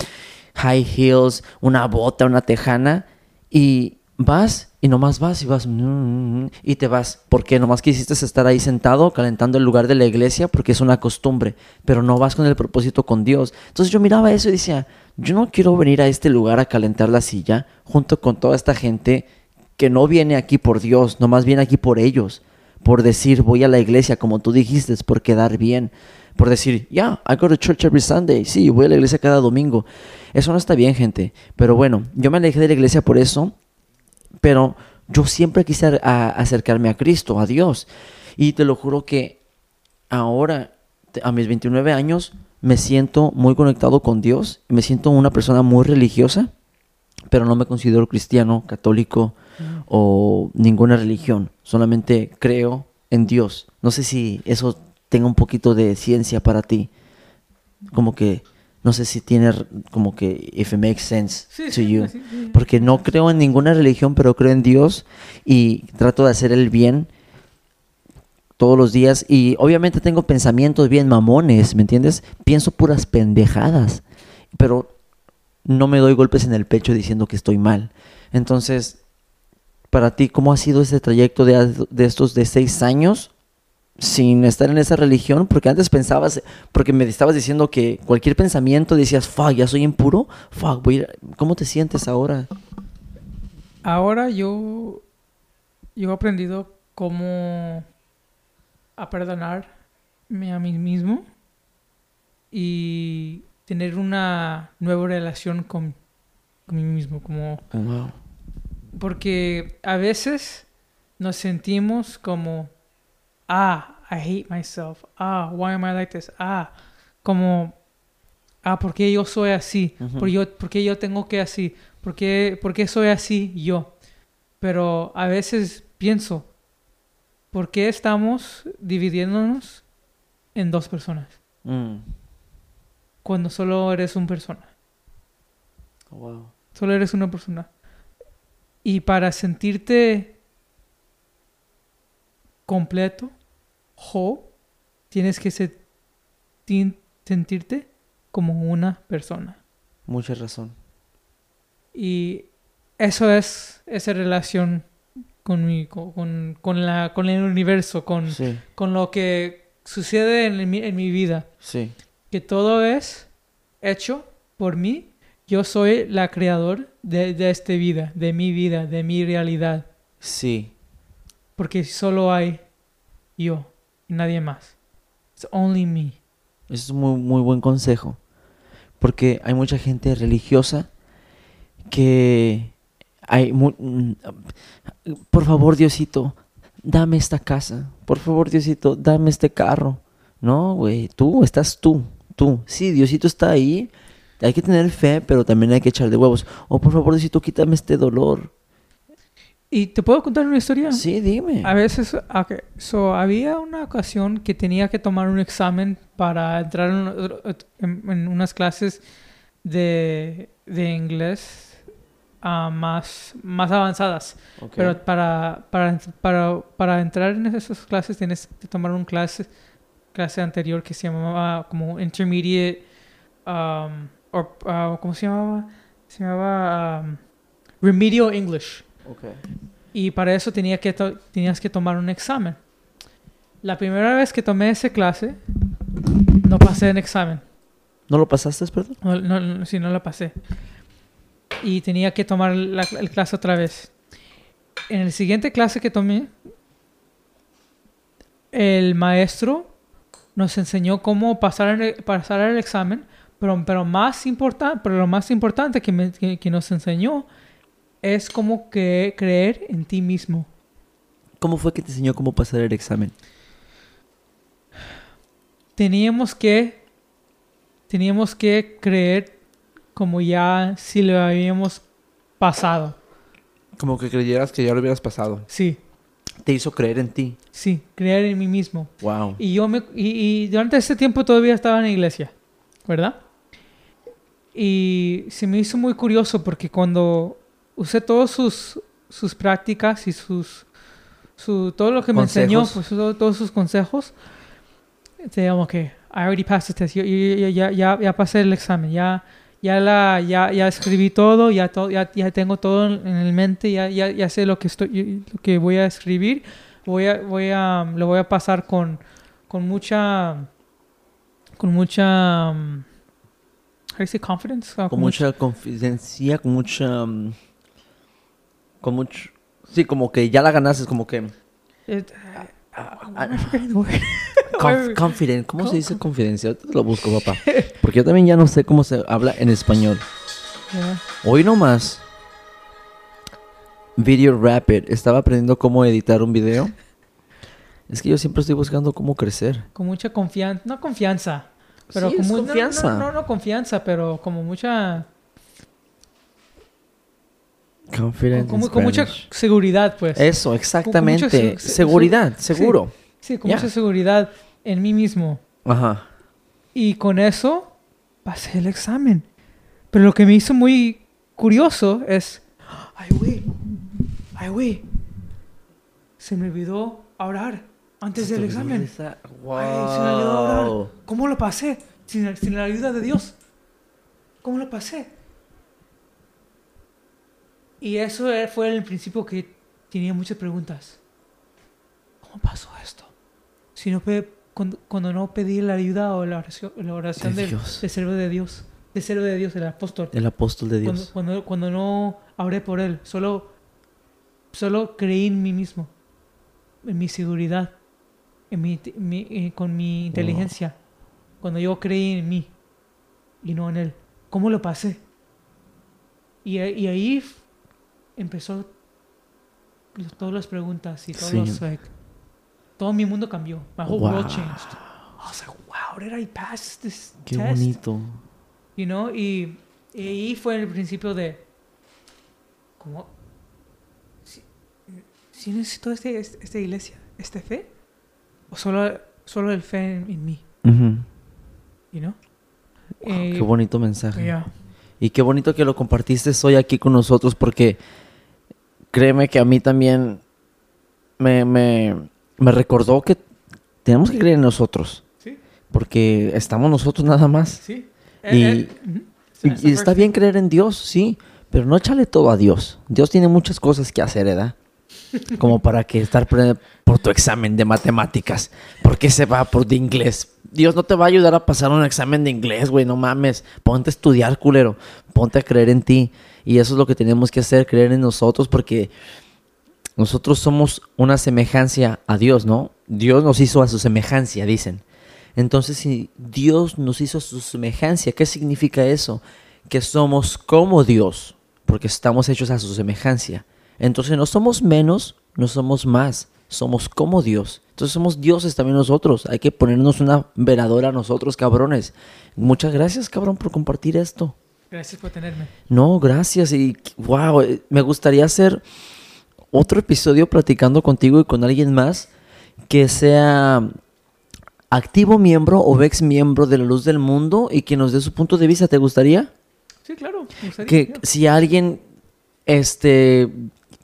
high heels, una bota, una tejana y vas y nomás vas y vas mm, y te vas porque nomás quisiste estar ahí sentado calentando el lugar de la iglesia porque es una costumbre, pero no vas con el propósito con Dios. Entonces yo miraba eso y decía, yo no quiero venir a este lugar a calentar la silla junto con toda esta gente que no viene aquí por Dios, nomás viene aquí por ellos, por decir voy a la iglesia como tú dijiste, por quedar bien, por decir, ya, I go to church every Sunday, sí, voy a la iglesia cada domingo. Eso no está bien, gente. Pero bueno, yo me alejé de la iglesia por eso, pero yo siempre quise acercarme a Cristo, a Dios. Y te lo juro que ahora, a mis 29 años, me siento muy conectado con Dios, me siento una persona muy religiosa, pero no me considero cristiano, católico o ninguna religión, solamente creo en Dios. No sé si eso tenga un poquito de ciencia para ti, como que no sé si tiene como que if it makes sense to you porque no creo en ninguna religión pero creo en Dios y trato de hacer el bien todos los días y obviamente tengo pensamientos bien mamones, ¿me entiendes? Pienso puras pendejadas, pero no me doy golpes en el pecho diciendo que estoy mal. Entonces, para ti, ¿cómo ha sido ese trayecto de, de estos de seis años sin estar en esa religión, porque antes pensabas, porque me estabas diciendo que cualquier pensamiento decías, fuck, ya soy impuro, fuck, voy ¿cómo te sientes ahora? Ahora yo, yo he aprendido cómo a perdonarme a mí mismo y tener una nueva relación con, con mí mismo, como... Oh, porque a veces nos sentimos como ah, I hate myself, ah, why am I like this, ah, como, ah, ¿por qué yo soy así? ¿Por, yo, ¿Por qué yo tengo que así? ¿Por qué, ¿Por qué soy así yo? Pero a veces pienso, ¿por qué estamos dividiéndonos en dos personas? Mm. Cuando solo eres una persona. Oh, wow. Solo eres una persona. Y para sentirte completo, ho, tienes que sentirte como una persona. Mucha razón. Y eso es esa relación con, mi, con, con, la, con el universo, con, con lo que sucede en mi, en mi vida. Sí. Que todo es hecho por mí. Yo soy la creador de, de esta vida, de mi vida, de mi realidad. Sí. Porque solo hay yo nadie más. It's only me. es muy, muy buen consejo. Porque hay mucha gente religiosa que hay mm, por favor Diosito, dame esta casa. Por favor Diosito, dame este carro. No, güey, tú estás tú, tú. Sí, Diosito está ahí. Hay que tener fe, pero también hay que echar de huevos. O por favor Diosito, quítame este dolor. ¿Y te puedo contar una historia? Sí, dime. A veces, okay. so, había una ocasión que tenía que tomar un examen para entrar en, unas clases de, de inglés uh, más, más avanzadas. Pero para, para, para, para, entrar en esas clases tienes que tomar una clase, clase anterior que se llamaba como Intermediate, um, uh, ¿cómo se llamaba? Se llamaba um, Remedial English. Y para eso tenía que tenías que tomar un examen. La primera vez que tomé esa clase, no pasé en examen. ¿No lo pasaste, perdón? No, no, sí, no lo pasé. Y tenía que tomar la, clase otra vez. En la siguiente clase que tomé, el maestro nos enseñó cómo pasar el, pasar el examen, pero, pero, más pero lo más importante que, que nos enseñó es como que creer en ti mismo. ¿Cómo fue que te enseñó cómo pasar el examen? Teníamos que teníamos que creer como ya si lo habíamos pasado. Como que creyeras que ya lo hubieras pasado. Sí. Te hizo creer en ti. Sí, creer en mí mismo. Wow. Y yo me y, y durante ese tiempo todavía estaba en la iglesia, ¿verdad? Y se me hizo muy curioso porque cuando usé todas sus, sus prácticas y sus, su, todo lo que me enseñó, Consejos. pues todo- todos sus consejos, te digo que I already passed the test, yo, yo- yo- ya, ya, ya pasé el examen, ya, ya, la, ya, ya escribí todo, ya, todo ya, ya tengo todo en el mente, ya, ya, ya sé lo que, estoy, lo que voy a escribir, voy a, voy a, lo voy a pasar con, con mucha, con mucha, um, how do you say confidence? Ah, Con mucha confidencia, con mucha... mm, Con mucho... Sí, como que ya la ganaste, como que... Ah? Conf- Why- confident. ¿Cómo se dice confidencia? Lo busco, papá. Porque yo también ya no sé cómo se habla en español. Yeah. Hoy nomás. Video Rapid. Estaba aprendiendo cómo editar un video. Es que yo siempre estoy buscando cómo crecer. con mucha confianza, no confianza, pero Sí, con es no- confianza. No, no, no confianza, pero como mucha, Confident. con, con mucha seguridad, pues. Eso, exactamente. se- se- Seguridad, sí. seguro. sí, con ya. mucha seguridad en mí mismo. Ajá. Y con eso pasé el examen. Pero lo que me hizo muy curioso es, ay, güey, ay, güey, se me olvidó orar antes del examen. Ay, se me olvidó orar. Wow. ¿Cómo lo pasé? Sin, sin la ayuda de Dios. ¿Cómo lo pasé? Y eso e- fue el principio que tenía muchas preguntas. ¿Cómo pasó esto? Si no cuando, cuando no pedí la ayuda o la oración, la oración De del, Dios. del siervo de Dios, del siervo de Dios, el apóstol. El apóstol de Dios. cuando, cuando no oré por él, solo, solo creí en mí mismo, en mi seguridad, en mi, mi- eh, con mi inteligencia. Cuando yo creí en mí y no en él. ¿Cómo lo pasé? Y, ahí empezó todas las preguntas y todos Sí. los, like, todo mi mundo cambió. My whole Wow. world changed. I was like, wow, did I pass this Qué test? bonito. You know, y, ahí fue el principio de como si, si necesito este, este- esta iglesia, esta fe, o solo, solo el fe en, en mí, Ujú. you know? Wow, Eh, qué bonito mensaje. yeah. Y qué bonito que lo compartiste hoy aquí con nosotros porque créeme que a mí también me, me, me recordó que tenemos que creer en nosotros Sí, porque estamos nosotros nada más. sí. Y- Eh, eh. Y, y está bien creer en Dios, sí, pero no échale todo a Dios. Dios tiene muchas cosas que hacer, ¿verdad? Como para que estar por tu examen de matemáticas. ¿Por qué se va por de inglés? Dios no te va a ayudar a pasar un examen de inglés, güey, no mames. Ponte a estudiar, culero. Ponte a creer en ti. Y eso es lo que tenemos que hacer, creer en nosotros, porque nosotros somos una semejanza a Dios, ¿no? Dios nos hizo a su semejanza, dicen. Entonces, si Dios nos hizo a su semejanza, ¿qué significa eso? Que somos como Dios, porque estamos hechos a su semejanza. Entonces, no somos menos, no somos más, somos como Dios. Entonces, somos dioses también nosotros. Hay que ponernos una veladora a nosotros, cabrones. Muchas gracias, cabrón, por compartir esto. Gracias por tenerme. No, gracias. Y wow, eh, me gustaría hacer otro episodio platicando contigo y con alguien más que sea activo miembro o ex miembro de la luz del mundo y que nos dé su punto de vista. ¿Te gustaría? Sí, claro. me gustaría, Que yeah. si alguien este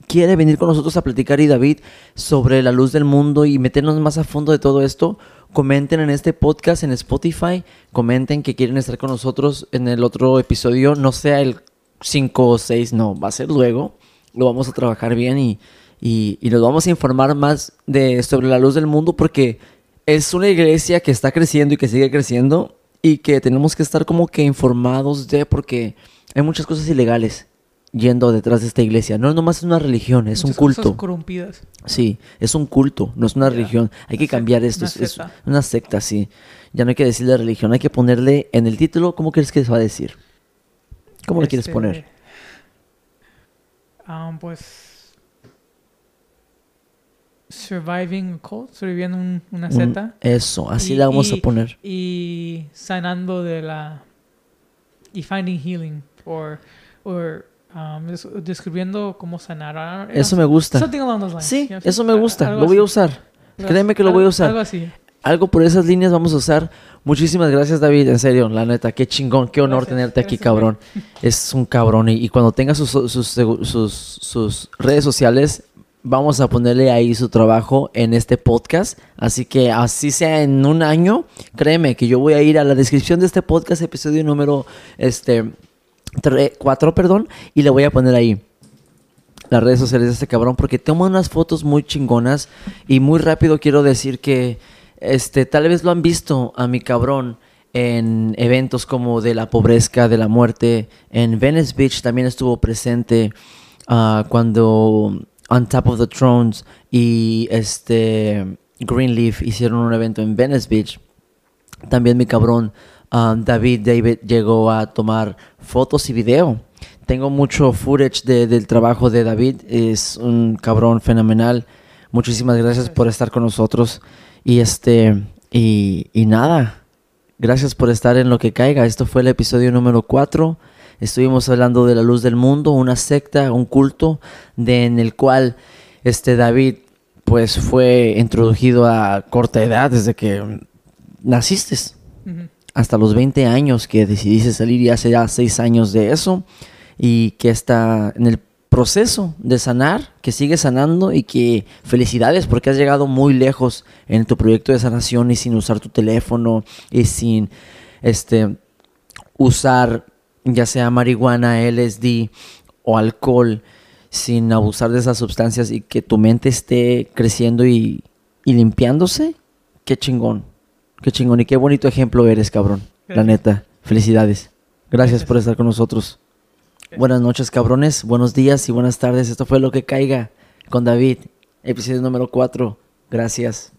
quiere venir con nosotros a platicar y David sobre la luz del mundo y meternos más a fondo de todo esto, comenten en este podcast en Spotify, comenten que quieren estar con nosotros en el otro episodio, no sea el 5 o 6, no, va a ser luego, lo vamos a trabajar bien y, y, y nos vamos a informar más de sobre la luz del mundo porque es una iglesia que está creciendo y que sigue creciendo y que tenemos que estar como que informados de porque hay muchas cosas ilegales yendo detrás de esta iglesia. No nomás es una religión, es un Muchas cosas culto. corrompidas. Sí, es un culto, no es una religión. Hay que cambiar secta, esto. una es, una secta, sí. Ya no hay que decirle religión, hay que ponerle en el título, ¿cómo crees que se va a decir? ¿Cómo le quieres Este, poner? ah, pues. Surviving a cult, sobreviviendo un- una Un- secta. eso, así Y- la vamos a poner. Y sanando de la. Y finding healing. Or. or um, des- describiendo cómo sanar. Ah, Eso me gusta. Something along those lines. Sí, eso me gusta. algo Lo voy a usar. Créeme que lo voy a usar. Algo así. Algo por esas líneas vamos a usar. Muchísimas gracias, David. En serio, la neta, qué chingón, qué honor Gracias, tenerte aquí, gracias, cabrón. Es un cabrón. Y, y cuando tenga sus, sus, sus, sus redes sociales, vamos a ponerle ahí su trabajo en este podcast. Así que así sea en un año, créeme que yo voy a ir a la descripción de este podcast, episodio número este, 4, perdón, y le voy a poner ahí las redes sociales de este cabrón porque toma unas fotos muy chingonas y muy rápido quiero decir que este tal vez lo han visto a mi cabrón en eventos como de la pobreza, de la muerte. En Venice Beach también estuvo presente ah, cuando On Top of the Thrones y este Greenleaf hicieron un evento en Venice Beach. También mi cabrón ah, David David llegó a tomar fotos y video. Tengo mucho footage del trabajo de David. Es un cabrón fenomenal. Muchísimas gracias por estar con nosotros. Y este, y, y nada. Gracias por estar en lo que caiga. Esto fue el episodio número 4. Estuvimos hablando de la luz del mundo, una secta, un culto, de, en el cual este David pues fue introducido a corta edad desde que naciste. Hasta los 20 años que decidiste salir y hace ya 6 años de eso y que está en el proceso de sanar, que sigue sanando y que felicidades porque has llegado muy lejos en tu proyecto de sanación y sin usar tu teléfono y sin este usar ya sea marihuana, LSD o alcohol sin abusar de esas sustancias y que tu mente esté creciendo y, limpiándose, qué chingón, Qué chingón y qué bonito ejemplo eres, cabrón. La neta. Felicidades. Gracias por estar con nosotros. Buenas noches, cabrones. Buenos días y buenas tardes. Esto fue Lo que Caiga con David, episodio número 4. Gracias.